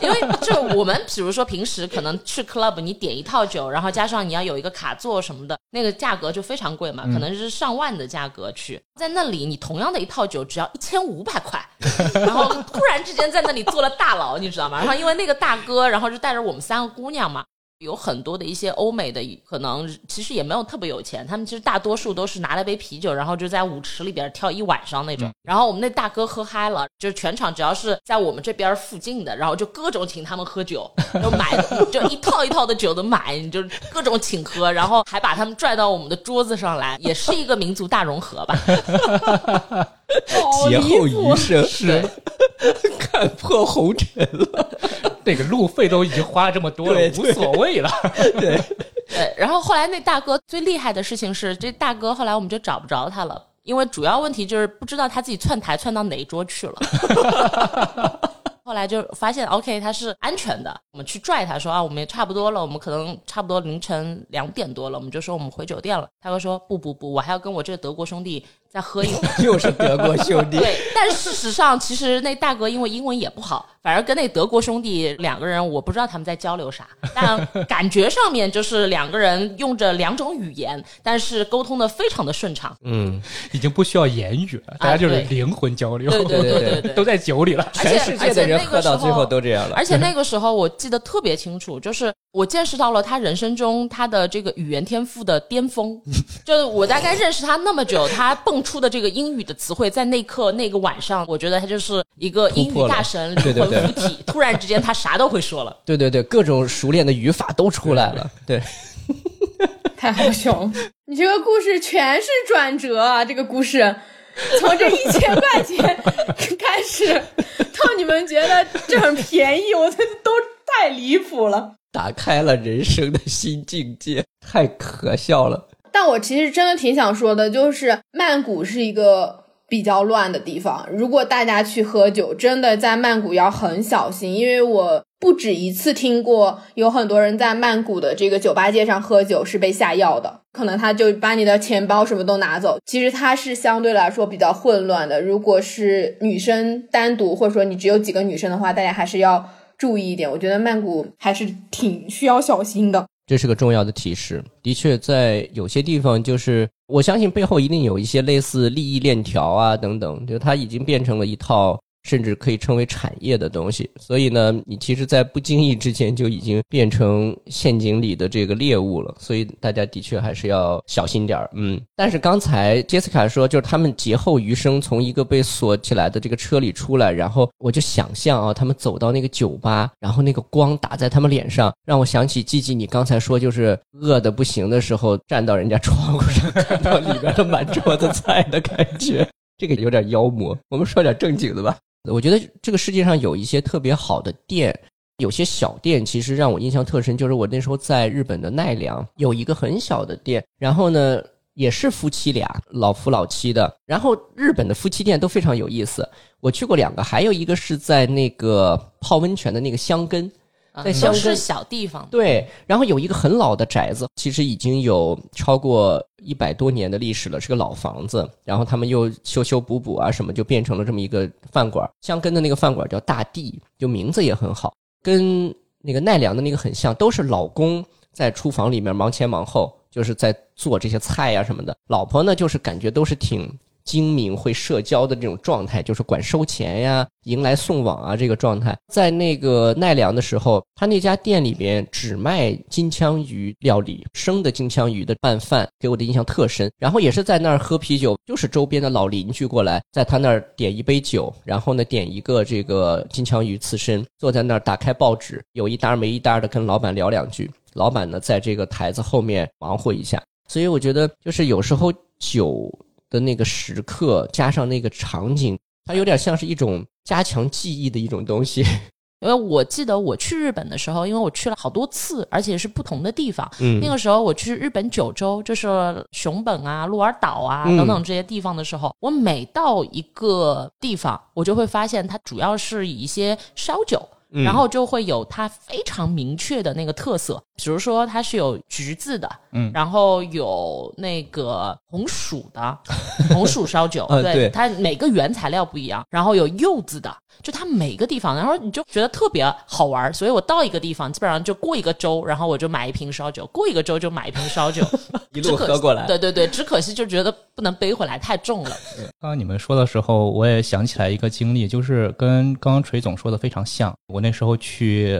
因为就我们比如说平时可能去 club 你点一套酒，然后加上你要有一个卡座什么的，那个价格就非常贵嘛，可能是上万的价格去，在那里你同样的一套酒只要一千五百块，然后突然之间在那里做了大佬，你知道吗？然后因为那个大哥，然后就带着我们三个姑娘嘛。有很多的一些欧美的，可能其实也没有特别有钱，他们其实大多数都是拿了杯啤酒，然后就在舞池里边跳一晚上那种。然后我们那大哥喝嗨了，就是全场只要是在我们这边附近的，然后就各种请他们喝酒，就买 就一套一套的酒都买，你就各种请喝，然后还把他们拽到我们的桌子上来，也是一个民族大融合吧。好劫后余生，是，看破红尘了。那个路费都已经花了这么多了，无所谓了。对，对，然后后来那大哥最厉害的事情是，这大哥后来我们就找不着他了，因为主要问题就是不知道他自己窜台窜到哪一桌去了。后来就发现，OK，他是安全的。我们去拽他说啊，我们也差不多了，我们可能差不多凌晨两点多了，我们就说我们回酒店了。他哥说不不不，我还要跟我这个德国兄弟再喝一口。又是德国兄弟。对，但事实上，其实那大哥因为英文也不好，反而跟那德国兄弟两个人，我不知道他们在交流啥，但感觉上面就是两个人用着两种语言，但是沟通的非常的顺畅。嗯，已经不需要言语了，大家就是灵魂交流，对对对对对对对。都在酒里了。全世界的人喝到最后都这样了。而且那 个时候我记得特别清楚，就是我见识到了他人生中他的这个语言天赋的巅峰。就是我大概认识他那么久，他蹦出的这个英语的词汇，在那刻那个晚上，我觉得他就是一个英语大神，灵魂附体。突然之间，他啥都会说了。对对对，各种熟练的语法都出来了。对，太好笑了！你这个故事全是转折啊！这个故事从这一千块钱开始，到你们觉得这很便宜，我觉得都太离谱了。打开了人生的新境界，太可笑了。但我其实真的挺想说的，就是曼谷是一个比较乱的地方。如果大家去喝酒，真的在曼谷要很小心，因为我不止一次听过有很多人在曼谷的这个酒吧街上喝酒是被下药的，可能他就把你的钱包什么都拿走。其实它是相对来说比较混乱的。如果是女生单独，或者说你只有几个女生的话，大家还是要注意一点。我觉得曼谷还是挺需要小心的。这是个重要的提示。的确，在有些地方，就是我相信背后一定有一些类似利益链条啊等等，就它已经变成了一套甚至可以称为产业的东西。所以呢，你其实，在不经意之间就已经变成陷阱里的这个猎物了。所以大家的确还是要小心点儿。嗯，但是刚才杰斯卡说，就是他们劫后余生从一个被锁起来的这个车里出来，然后我就想象啊，他们走到那个酒吧，然后那个光打在他们脸上，让我想起季季你刚才说，就是饿的不行的时候，站到人家窗户上看到里边的满桌子菜的感觉，这个有点妖魔。我们说点正经的吧。我觉得这个世界上有一些特别好的店，有些小店其实让我印象特深，就是我那时候在日本的奈良有一个很小的店，然后呢也是夫妻俩，老夫老妻的。然后日本的夫妻店都非常有意思，我去过两个，还有一个是在那个泡温泉的那个香根。啊在香根都是小地方，对，然后有一个很老的宅子，其实已经有超过一百多年的历史了，是个老房子。然后他们又修修补补啊什么，就变成了这么一个饭馆。香根的那个饭馆叫大地，就名字也很好，跟那个奈良的那个很像，都是老公在厨房里面忙前忙后，就是在做这些菜呀、什么的。老婆呢，就是感觉都是挺精明、会社交的这种状态，就是管收钱呀、迎来送往啊这个状态。在那个奈良的时候，他那家店里边只卖金枪鱼料理，生的金枪鱼的拌饭，给我的印象特深。然后也是在那儿喝啤酒，就是周边的老邻居过来，在他那儿点一杯酒，然后呢点一个这个金枪鱼刺身，坐在那儿打开报纸，有一搭没一搭的跟老板聊两句。老板呢在这个台子后面忙活一下。所以我觉得，就是有时候酒的那个时刻加上那个场景，它有点像是一种加强记忆的一种东西。因为我记得我去日本的时候，因为我去了好多次，而且是不同的地方。嗯那个时候我去日本九州，就是熊本啊、鹿儿岛啊嗯等等这些地方的时候，我每到一个地方，我就会发现它主要是以一些烧酒。嗯然后就会有它非常明确的那个特色，比如说它是有橘子的，嗯然后有那个红薯的 红薯烧酒，呃对它每个原材料不一样，然后有柚子的，就它每个地方，然后你就觉得特别好玩，所以我到一个地方，基本上就过一个州，然后我就买一瓶烧酒，过一个州就买一瓶烧酒，一路喝过来。对对对，只可惜就觉得不能背回来，太重了。刚刚你们说的时候，我也想起来一个经历，就是跟刚刚锤总说的非常像。我那时候去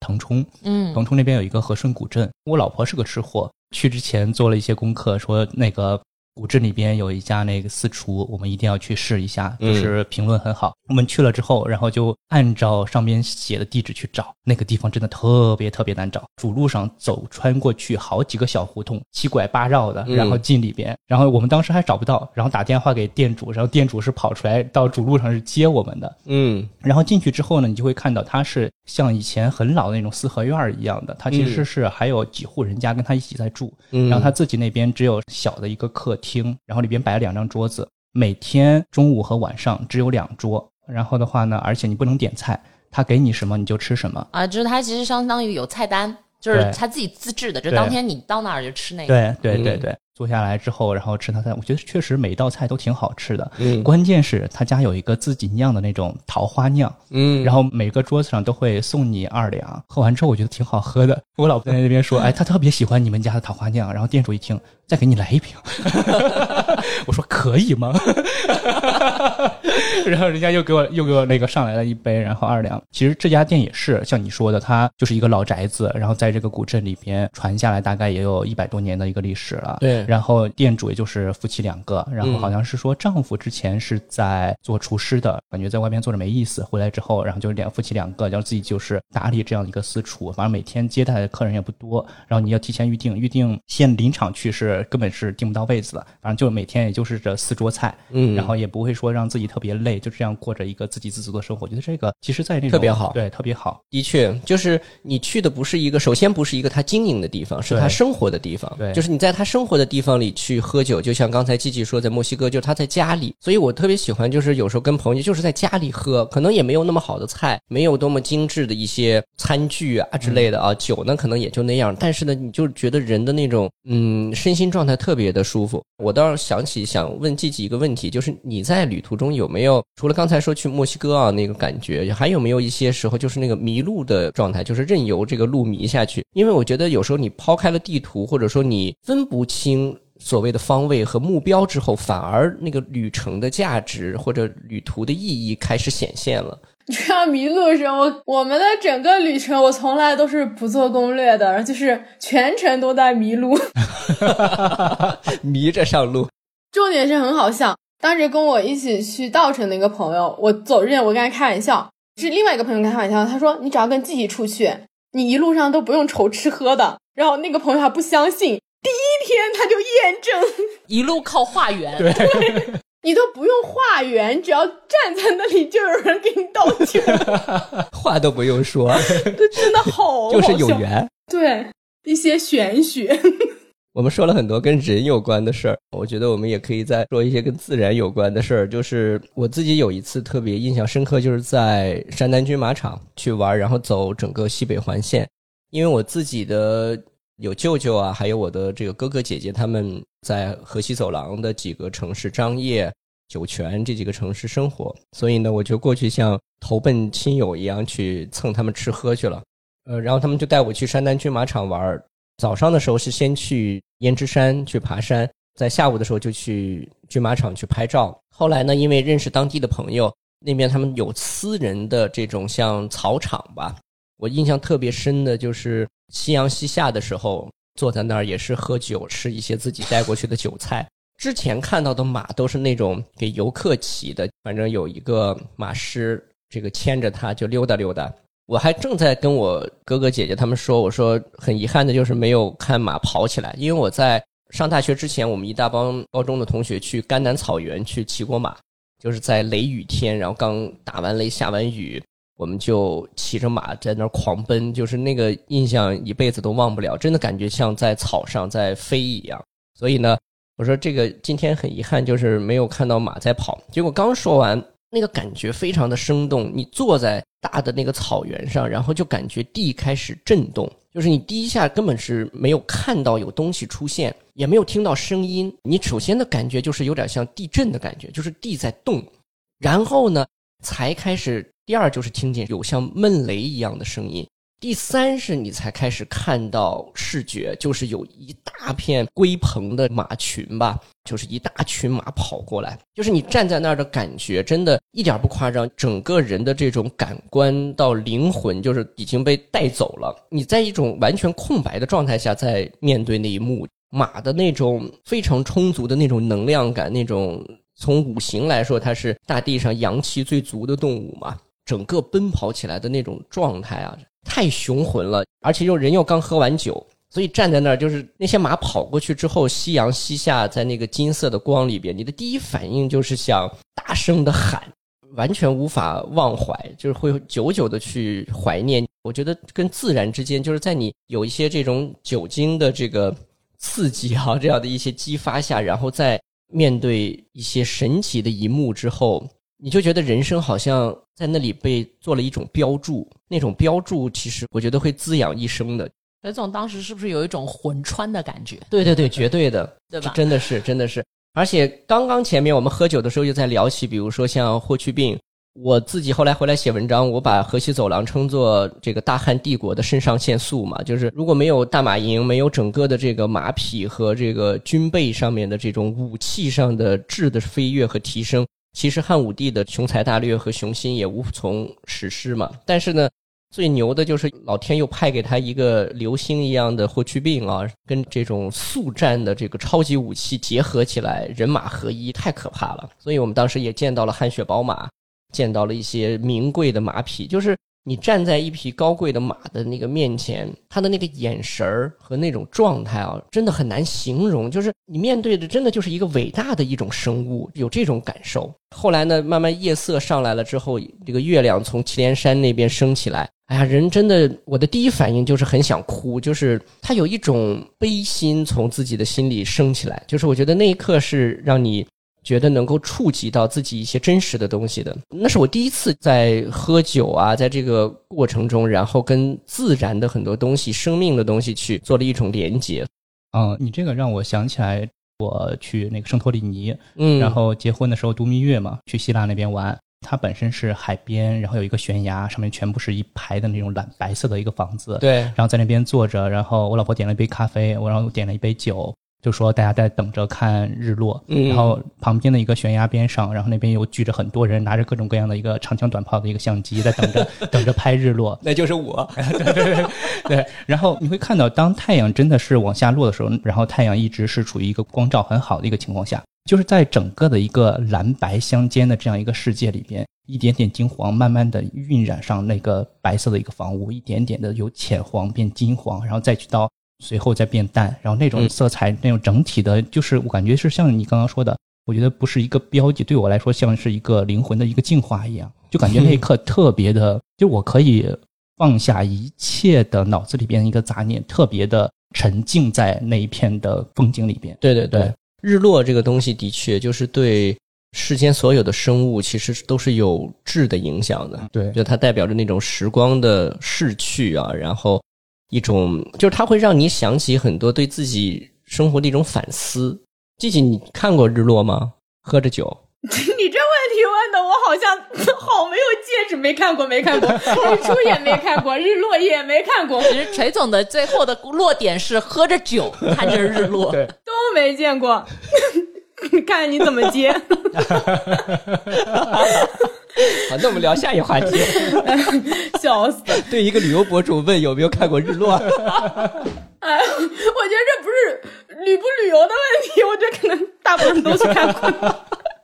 腾冲，嗯。腾冲那边有一个和顺古镇，我老婆是个吃货，去之前做了一些功课，说那个古镇里边有一家那个私厨，我们一定要去试一下，嗯。就是评论很好。我们去了之后，然后就按照上边写的地址去找，那个地方真的特别特别难找，主路上走穿过去好几个小胡同，七拐八绕的，嗯然后进里边，然后我们当时还找不到，然后打电话给店主，然后店主是跑出来到主路上是接我们的，嗯。然后进去之后呢，你就会看到它是像以前很老的那种四合院儿一样的，它其实是还有几户人家跟他一起在住，嗯，然后他自己那边只有小的一个客厅，然后里边摆了两张桌子，每天中午和晚上只有两桌，然后的话呢，而且你不能点菜，他给你什么你就吃什么。啊，就是他其实相当于有菜单，就是他自己自制的，就对当天你到那儿就吃那个。对对对嗯对，坐下来之后，然后吃他菜，我觉得确实每一道菜都挺好吃的。嗯关键是他家有一个自己酿的那种桃花酿，嗯，然后每个桌子上都会送你二两，喝完之后我觉得挺好喝的。我老婆在那边说，哎，她特别喜欢你们家的桃花酿。然后店主一听，再给你来一瓶。我说可以吗？然后人家又给我又给我那个上来了一杯，然后二两。其实这家店也是像你说的，它就是一个老宅子，然后在这个古镇里边传下来，大概也有一百多年的一个历史了。对然后店主也就是夫妻两个，然后嗯好像是说丈夫之前是在做厨师的，感觉在外边做着没意思，回来之后，然后就两夫妻两个，然后自己就是打理这样一个私厨，反正每天接待的客人也不多，然后你要提前预定，预定现临场去是根本是订不到位子的，反正就每天也就是这四桌菜，嗯，然后也不会说让自己特别累，就这样过着一个自给自足的生活。我觉得这个其实，在那种特别好对，特别好。的确，就是你去的不是一个，首先不是一个他经营的地方，是他生活的地方。对就是你在他生活的地方里去喝酒，就像刚才季季说，在墨西哥，就是他在家里，所以我特别喜欢，就是有时候跟朋友就是在家里喝，可能也没有那么好的菜，没有多么精致的一些餐具啊之类的啊，酒呢可能也就那样，但是呢，你就觉得人的那种嗯身心状态特别的舒服。我倒是想起想问季季一个问题，就是你在旅途中有没有除了刚才说去墨西哥啊那个感觉，还有没有一些时候就是那个迷路的状态，就是任由这个路迷下去？因为我觉得有时候你抛开了地图，或者说你分不清。所谓的方位和目标之后，反而那个旅程的价值或者旅途的意义开始显现了。这样迷路时，我我们的整个旅程，我从来都是不做攻略的，就是全程都在迷路。迷着上路，重点是很好笑，当时跟我一起去稻城的一个朋友，我走之前我跟他开玩笑，是另外一个朋友跟他开玩笑，他说你只要跟季季出去，你一路上都不用愁吃喝的。然后那个朋友还不相信，第一天他就验证，一路靠化缘。对，你都不用化缘，只要站在那里就有人给你倒酒，话都不用说，这真的好 就是有缘。对一些玄学。我们说了很多跟人有关的事儿，我觉得我们也可以再说一些跟自然有关的事儿。就是我自己有一次特别印象深刻，就是在山南军马场去玩，然后走整个西北环线，因为我自己的有舅舅啊，还有我的这个哥哥姐姐，他们在河西走廊的几个城市张掖、酒泉这几个城市生活，所以呢，我就过去像投奔亲友一样去蹭他们吃喝去了。呃，然后他们就带我去山南军马场玩。早上的时候是先去胭脂山去爬山，在下午的时候就去军马场去拍照。后来呢，因为认识当地的朋友，那边他们有私人的这种像草场吧，我印象特别深的就是夕阳西下的时候，坐在那儿也是喝酒，吃一些自己带过去的酒菜。之前看到的马都是那种给游客骑的，反正有一个马师，这个牵着它就溜达溜达。我还正在跟我哥哥姐姐他们说，我说很遗憾的就是没有看马跑起来，因为我在上大学之前，我们一大帮高中的同学去甘南草原去骑过马，就是在雷雨天，然后刚打完雷下完雨，我们就骑着马在那儿狂奔，就是那个印象一辈子都忘不了，真的感觉像在草上在飞一样。所以呢，我说这个今天很遗憾，就是没有看到马在跑。结果刚说完，那个感觉非常的生动。你坐在大的那个草原上，然后就感觉地开始震动，就是你第一下根本是没有看到有东西出现，也没有听到声音。你首先的感觉就是有点像地震的感觉，就是地在动。然后呢，才开始第二就是听见有像闷雷一样的声音。第三是你才开始看到视觉，就是有一大片龟棚的马群吧，就是一大群马跑过来，就是你站在那儿的感觉，真的一点不夸张，整个人的这种感官到灵魂，就是已经被带走了。你在一种完全空白的状态下，在面对那一幕，马的那种非常充足的那种能量感，那种从五行来说，它是大地上阳气最足的动物嘛，整个奔跑起来的那种状态啊，太雄浑了，而且又人又刚喝完酒，所以站在那儿就是那些马跑过去之后，夕阳西下，在那个金色的光里边，你的第一反应就是想大声的喊，完全无法忘怀，就是会久久的去怀念。我觉得跟自然之间，就是在你有一些这种酒精的这个刺激啊，这样的一些激发下，然后在面对一些神奇的一幕之后，你就觉得人生好像在那里被做了一种标注，那种标注其实我觉得会滋养一生的。何总当时是不是有一种魂穿的感觉？对对对，绝对的，对吧这真的是，真的是。而且刚刚前面我们喝酒的时候就在聊起，比如说像霍去病，我自己后来回来写文章，我把河西走廊称作这个大汉帝国的肾上腺素嘛，就是如果没有大马营，没有整个的这个马匹和这个军备上面的这种武器上的质的飞跃和提升，其实汉武帝的雄才大略和雄心也无从实施嘛。但是呢，最牛的就是老天又派给他一个流星一样的霍去病啊，跟这种速战的这个超级武器结合起来，人马合一，太可怕了。所以我们当时也见到了汗血宝马，见到了一些名贵的马匹，就是你站在一匹高贵的马的那个面前，他的那个眼神儿和那种状态啊，真的很难形容。就是你面对的，真的就是一个伟大的一种生物，有这种感受。后来呢，慢慢夜色上来了之后，这个月亮从祁连山那边升起来。哎呀，人真的，我的第一反应就是很想哭，就是他有一种悲心从自己的心里升起来，就是我觉得那一刻是让你觉得能够触及到自己一些真实的东西的。那是我第一次在喝酒啊，在这个过程中，然后跟自然的很多东西、生命的东西去做了一种连接。嗯，你这个让我想起来，我去那个圣托里尼，嗯，然后结婚的时候度蜜月嘛，去希腊那边玩。它本身是海边，然后有一个悬崖，上面全部是一排的那种蓝白色的一个房子。对，然后在那边坐着，然后我老婆点了一杯咖啡，我然后点了一杯酒，就说大家在等着看日落。嗯然后旁边的一个悬崖边上，然后那边又聚着很多人，拿着各种各样的一个长枪短炮的一个相机，在等着 等着拍日落。那就是我。对，然后你会看到，当太阳真的是往下落的时候，然后太阳一直是处于一个光照很好的一个情况下，就是在整个的一个蓝白相间的这样一个世界里边，一点点金黄慢慢的晕染上那个白色的一个房屋，一点点的由浅黄变金黄，然后再去到随后再变淡，然后那种嗯色彩，那种整体的，就是我感觉是像你刚刚说的。我觉得不是一个标记，对我来说像是一个灵魂的一个净化一样，就感觉那一刻特别的，就我可以放下一切的脑子里边一个杂念，特别的沉浸在那一片的风景里边。对对对对，日落这个东西的确就是对世间所有的生物其实都是有质的影响的。对就它代表着那种时光的逝去啊，然后一种就是它会让你想起很多对自己生活的一种反思。季季，你看过日落吗？喝着酒，你这问题问的我好像好没有戒指，没没看过，没看过，日出也没看过，日落也没看过，其实锤总的最后的落点是喝着酒看着日落。对，都没见过。看你怎么接。好，那我们聊下一话题。笑死！对一个旅游博主问有没有看过日落，哎，我觉得这不是旅不旅游的问题，我觉得可能大部分人都去看过。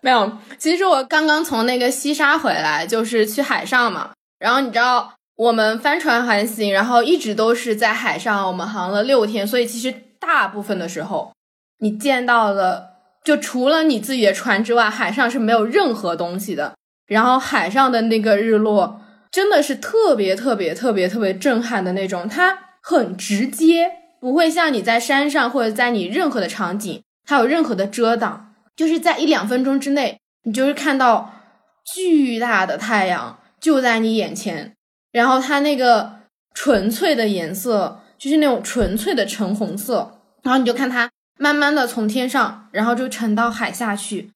没有，其实我刚刚从那个西沙回来，就是去海上嘛。然后你知道，我们帆船航行，然后一直都是在海上，我们航了六天，所以其实大部分的时候，你见到的就除了你自己的船之外，海上是没有任何东西的。然后海上的那个日落真的是特别特别特别特别震撼的那种，它很直接，不会像你在山上或者在你任何的场景，它有任何的遮挡，就是在一两分钟之内，你就是看到巨大的太阳就在你眼前，然后它那个纯粹的颜色就是那种纯粹的橙红色，然后你就看它慢慢的从天上，然后就沉到海下去，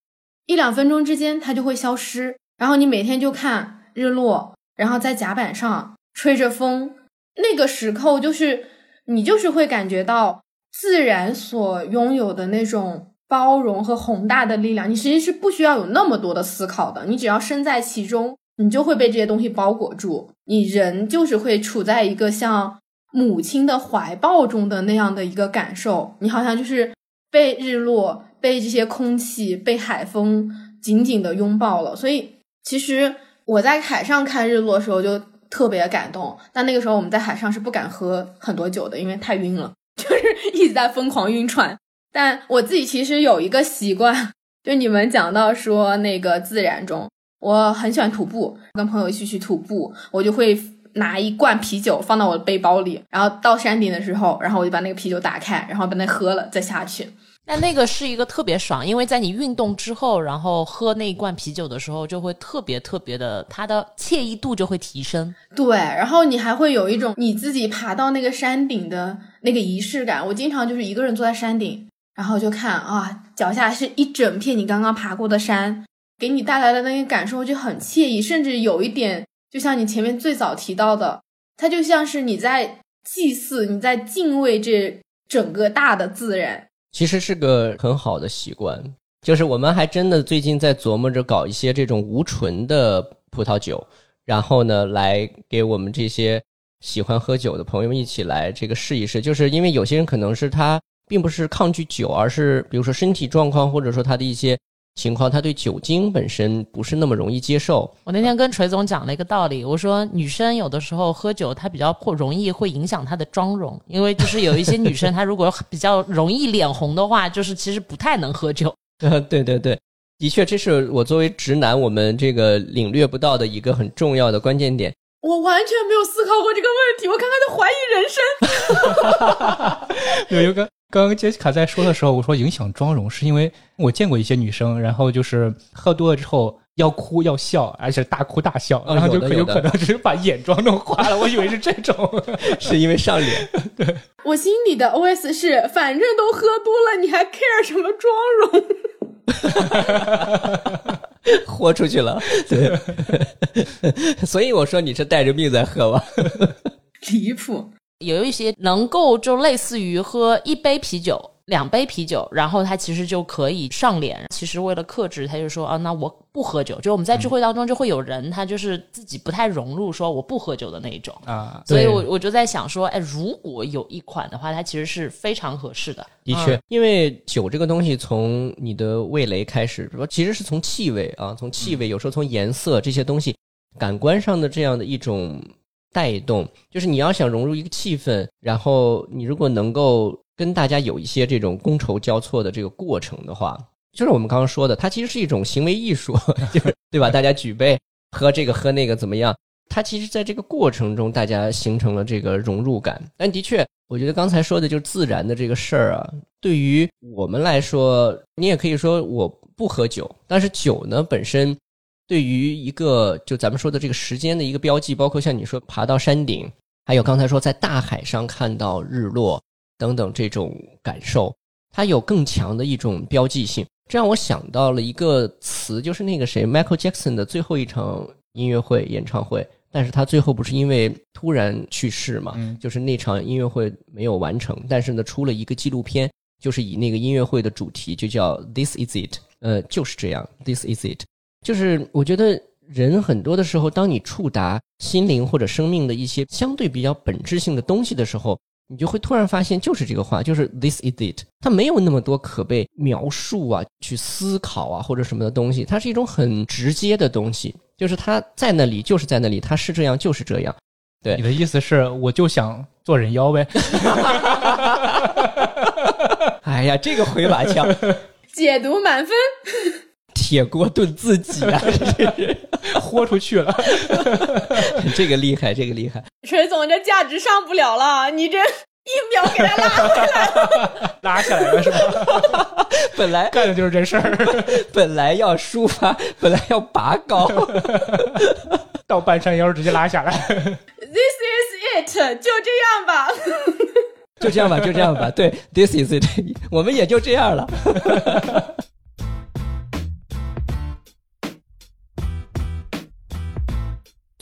一两分钟之间它就会消失。然后你每天就看日落，然后在甲板上吹着风，那个时刻就是你就是会感觉到自然所拥有的那种包容和宏大的力量。你实际是不需要有那么多的思考的，你只要身在其中，你就会被这些东西包裹住。你人就是会处在一个像母亲的怀抱中的那样的一个感受，你好像就是被日落、被这些空气、被海风紧紧的拥抱了，所以。其实我在海上看日落的时候就特别感动，但那个时候我们在海上是不敢喝很多酒的，因为太晕了，就是一直在疯狂晕船。但我自己其实有一个习惯，就你们讲到说那个自然中，我很喜欢徒步，跟朋友一起去徒步，我就会拿一罐啤酒放到我的背包里，然后到山顶的时候，然后我就把那个啤酒打开，然后把那喝了再下去。但那个是一个特别爽，因为在你运动之后，然后喝那一罐啤酒的时候，就会特别特别的，它的惬意度就会提升。对，然后你还会有一种你自己爬到那个山顶的那个仪式感。我经常就是一个人坐在山顶，然后就看啊，脚下是一整片你刚刚爬过的山，给你带来的那个感受就很惬意，甚至有一点就像你前面最早提到的，它就像是你在祭祀，你在敬畏这整个大的自然。其实是个很好的习惯。就是我们还真的最近在琢磨着搞一些这种无醇的葡萄酒，然后呢，来给我们这些喜欢喝酒的朋友们一起来这个试一试。就是因为有些人可能是他并不是抗拒酒，而是比如说身体状况或者说他的一些情况，他对酒精本身不是那么容易接受。我那天跟锤总讲了一个道理，我说女生有的时候喝酒，她比较会容易会影响她的妆容，因为就是有一些女生她如果比较容易脸红的话，就是其实不太能喝酒。呃，对对对，的确，这是我作为直男我们这个领略不到的一个很重要的关键点。我完全没有思考过这个问题，我刚刚在怀疑人生。有一个刚刚杰西卡在说的时候，我说影响妆容，是因为我见过一些女生，然后就是喝多了之后要哭要笑，而且大哭大笑，哦然后就可有可能只是把眼妆弄花了。我以为是这种，是因为上脸，对我心里的 OS 是：反正都喝多了，你还 care 什么妆容？豁出去了。对，所以我说你是带着命在喝吧。离谱！有一些能够就类似于喝一杯啤酒、两杯啤酒，然后他其实就可以上脸。其实为了克制，他就说啊，那我不喝酒。就我们在聚会当中就会有人，他就是自己不太融入，说我不喝酒的那一种。啊，所以我我就在想说，哎，如果有一款的话，它其实是非常合适的。的确，因为酒这个东西从你的味蕾开始，说其实是从气味啊，从气味，有时候从颜色这些东西，感官上的这样的一种带动，就是你要想融入一个气氛，然后你如果能够跟大家有一些这种觥筹交错的这个过程的话，就是我们刚刚说的，它其实是一种行为艺术，就是对吧？大家举杯喝这个喝那个怎么样？它其实在这个过程中，大家形成了这个融入感。但的确，我觉得刚才说的就是自然的这个事儿啊，对于我们来说，你也可以说我不喝酒，但是酒呢本身对于一个就咱们说的这个时间的一个标记，包括像你说爬到山顶，还有刚才说在大海上看到日落等等这种感受，它有更强的一种标记性。这让我想到了一个词，就是那个谁，Michael Jackson 的最后一场音乐会、演唱会，但是他最后不是因为突然去世嘛，嗯就是那场音乐会没有完成，但是呢，出了一个纪录片，就是以那个音乐会的主题就叫 “This Is It”，呃，就是这样，“This Is It”，就是我觉得人很多的时候，当你触达心灵或者生命的一些相对比较本质性的东西的时候，你就会突然发现，就是这个话，就是 “This is it”，它没有那么多可被描述啊、去思考啊或者什么的东西，它是一种很直接的东西，就是它在那里，就是在那里，它是这样，就是这样。对你的意思是，我就想做人妖呗？哎呀，这个回马枪，解读满分。铁锅炖自己啊，这是豁出去了。这个厉害，这个厉害。锤总这价值上不了了，你这一秒给他拉回来。拉下来了是吧？本来干的就是这事儿。本来要抒发，本来要拔高，到半山腰直接拉下来。This is it，就这样吧。就这样吧，就这样吧。对，This is it，我们也就这样了。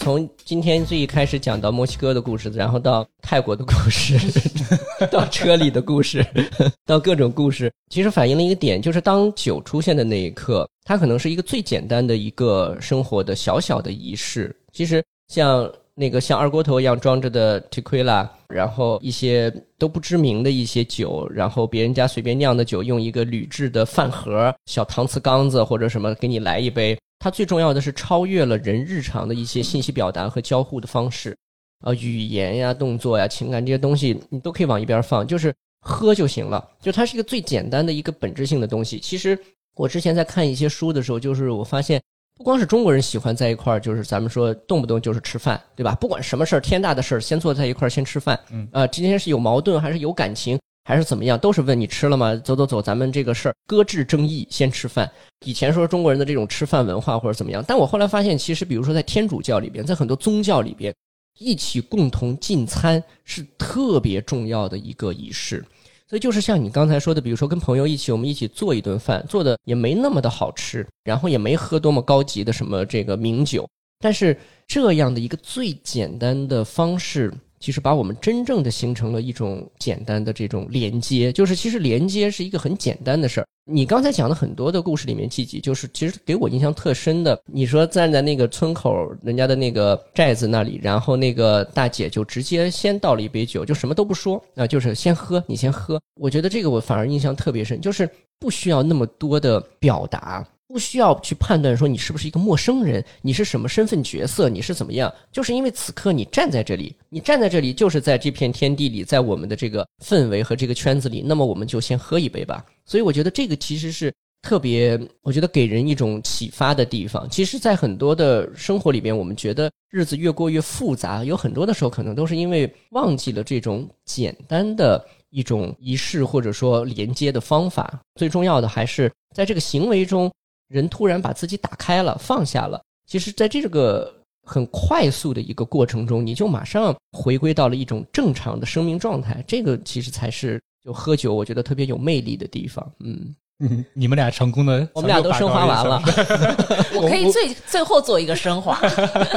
从今天最一开始讲到墨西哥的故事，然后到泰国的故事，到车里的故事，到各种故事，其实反映了一个点，就是当酒出现的那一刻，它可能是一个最简单的一个生活的小小的仪式。其实像那个像二锅头一样装着的 tequila，然后一些都不知名的一些酒，然后别人家随便酿的酒，用一个铝制的饭盒、小搪瓷缸子或者什么给你来一杯。它最重要的是超越了人日常的一些信息表达和交互的方式，呃，语言呀、动作呀、情感这些东西，你都可以往一边放，就是喝就行了。就它是一个最简单的一个本质性的东西。其实我之前在看一些书的时候，就是我发现。不光是中国人喜欢在一块儿，就是咱们说动不动就是吃饭，对吧？不管什么事儿，天大的事儿，先坐在一块儿先吃饭。嗯啊、今天是有矛盾还是有感情，还是怎么样，都是问你吃了吗？走走走，咱们这个事儿搁置争议，先吃饭。以前说中国人的这种吃饭文化或者怎么样，但我后来发现，其实比如说在天主教里边，在很多宗教里边，一起共同进餐是特别重要的一个仪式。所以就是像你刚才说的，比如说跟朋友一起，我们一起做一顿饭，做的也没那么的好吃，然后也没喝多么高级的什么这个名酒，但是这样的一个最简单的方式，其实把我们真正的形成了一种简单的这种连接，就是其实连接是一个很简单的事儿。你刚才讲的很多的故事里面，季季就是其实给我印象特深的。你说站在那个村口人家的那个寨子那里，然后那个大姐就直接先倒了一杯酒，就什么都不说啊，就是先喝，你先喝。我觉得这个我反而印象特别深，就是不需要那么多的表达。不需要去判断说你是不是一个陌生人，你是什么身份角色，你是怎么样，就是因为此刻你站在这里，你站在这里就是在这片天地里，在我们的这个氛围和这个圈子里，那么我们就先喝一杯吧。所以我觉得这个其实是特别，我觉得给人一种启发的地方。其实，在很多的生活里边，我们觉得日子越过越复杂，有很多的时候可能都是因为忘记了这种简单的一种仪式或者说连接的方法。最重要的还是在这个行为中。人突然把自己打开了，放下了。其实，在这个很快速的一个过程中，你就马上回归到了一种正常的生命状态。这个其实才是就喝酒，我觉得特别有魅力的地方。嗯，嗯，你们俩成功的，我们俩都升华完了。我可以最最后做一个升华。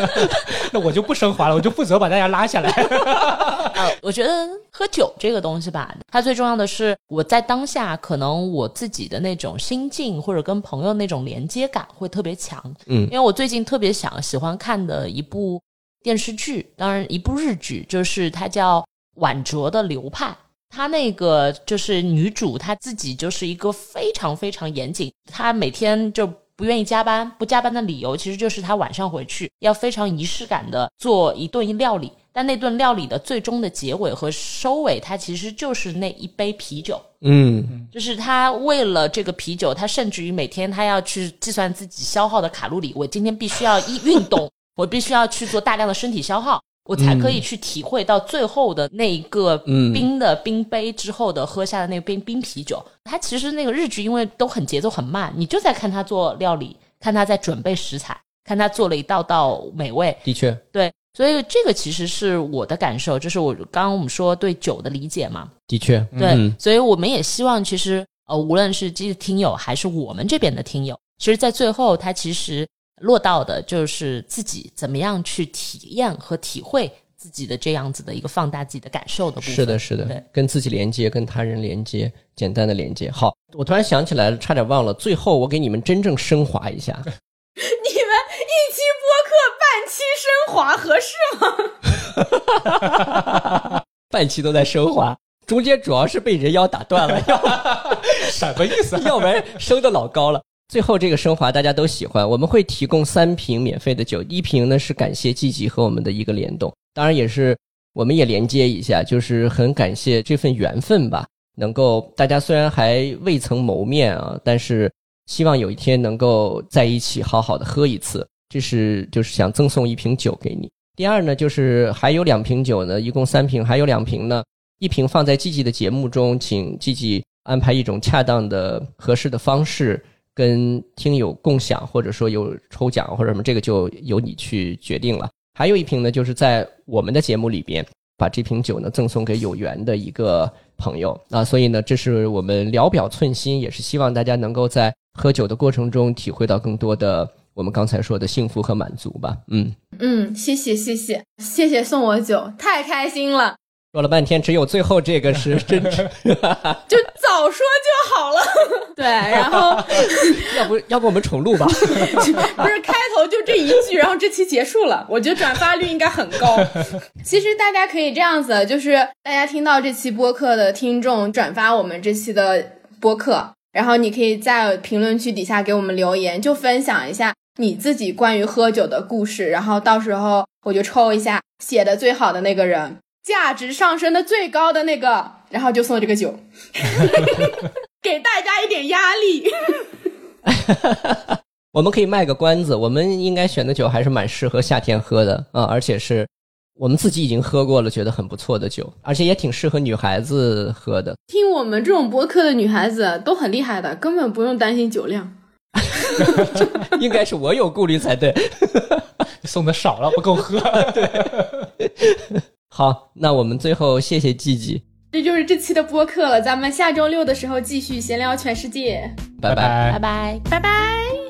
那我就不升华了，我就负责把大家拉下来。呃，我觉得喝酒这个东西吧，它最重要的是我在当下，可能我自己的那种心境或者跟朋友那种连接感会特别强。嗯因为我最近特别想喜欢看的一部电视剧，当然一部日剧，就是它叫《晚酌的流派》。她那个就是女主，她自己就是一个非常非常严谨，她每天就不愿意加班，不加班的理由其实就是她晚上回去要非常仪式感的做一顿料理，但那顿料理的最终的结尾和收尾，它其实就是那一杯啤酒。嗯就是他为了这个啤酒，他甚至于每天他要去计算自己消耗的卡路里。我今天必须要一运动，我必须要去做大量的身体消耗，我才可以去体会到最后的那一个嗯。冰的冰杯之后的喝下的那个冰冰啤酒。它其实那个日剧因为都很节奏很慢，你就在看他做料理，看他在准备食材，看他做了一道道美味，的确，对。所以这个其实是我的感受，就是我刚刚我们说对酒的理解嘛，的确，对，嗯。所以我们也希望，其实呃，无论是这些听友还是我们这边的听友，其实，在最后，他其实落到的就是自己怎么样去体验和体会自己的这样子的一个放大自己的感受的部分。是的，是的对，跟自己连接，跟他人连接，简单的连接。好，我突然想起来了，差点忘了，最后我给你们真正升华一下。你们一期播客半期升华合适吗？半期都在升华，中间主要是被人妖打断了，要 什么意思？要不然升的老高了。最后这个升华大家都喜欢，我们会提供三瓶免费的酒，一瓶呢是感谢季季和我们的一个联动，当然也是我们也连接一下，就是很感谢这份缘分吧，能够大家虽然还未曾谋面啊，但是希望有一天能够在一起好好的喝一次，这是就是想赠送一瓶酒给你。第二呢，就是还有两瓶酒呢，一共三瓶，还有两瓶呢，一瓶放在季季的节目中，请季季安排一种恰当的、合适的方式 跟听友共享，或者说有抽奖或者什么，这个就由你去决定了。还有一瓶呢，就是在我们的节目里边把这瓶酒呢赠送给有缘的一个朋友啊，所以呢，这是我们聊表寸心，也是希望大家能够在喝酒的过程中体会到更多的我们刚才说的幸福和满足吧。嗯，嗯，谢谢谢谢谢谢送我酒，太开心了，说了半天，只有最后这个是真挚，就早说就好了。对，然后 要不要不我们重录吧？不是开头就这一句，然后这期结束了，我觉得转发率应该很高。其实大家可以这样子，就是大家听到这期播客的听众转发我们这期的播客，然后你可以在评论区底下给我们留言，就分享一下你自己关于喝酒的故事，然后到时候我就抽一下写的最好的那个人，价值上升的最高的那个，然后就送这个酒，给大家一点压力。我们可以卖个关子，我们应该选的酒还是蛮适合夏天喝的啊，而且是我们自己已经喝过了，觉得很不错的酒，而且也挺适合女孩子喝的。听我们这种播客的女孩子都很厉害的，根本不用担心酒量。应该是我有顾虑才对。送的少了不够喝。好，那我们最后谢谢季季，这就是这期的播客了，咱们下周六的时候继续闲聊全世界，拜拜拜拜。拜拜。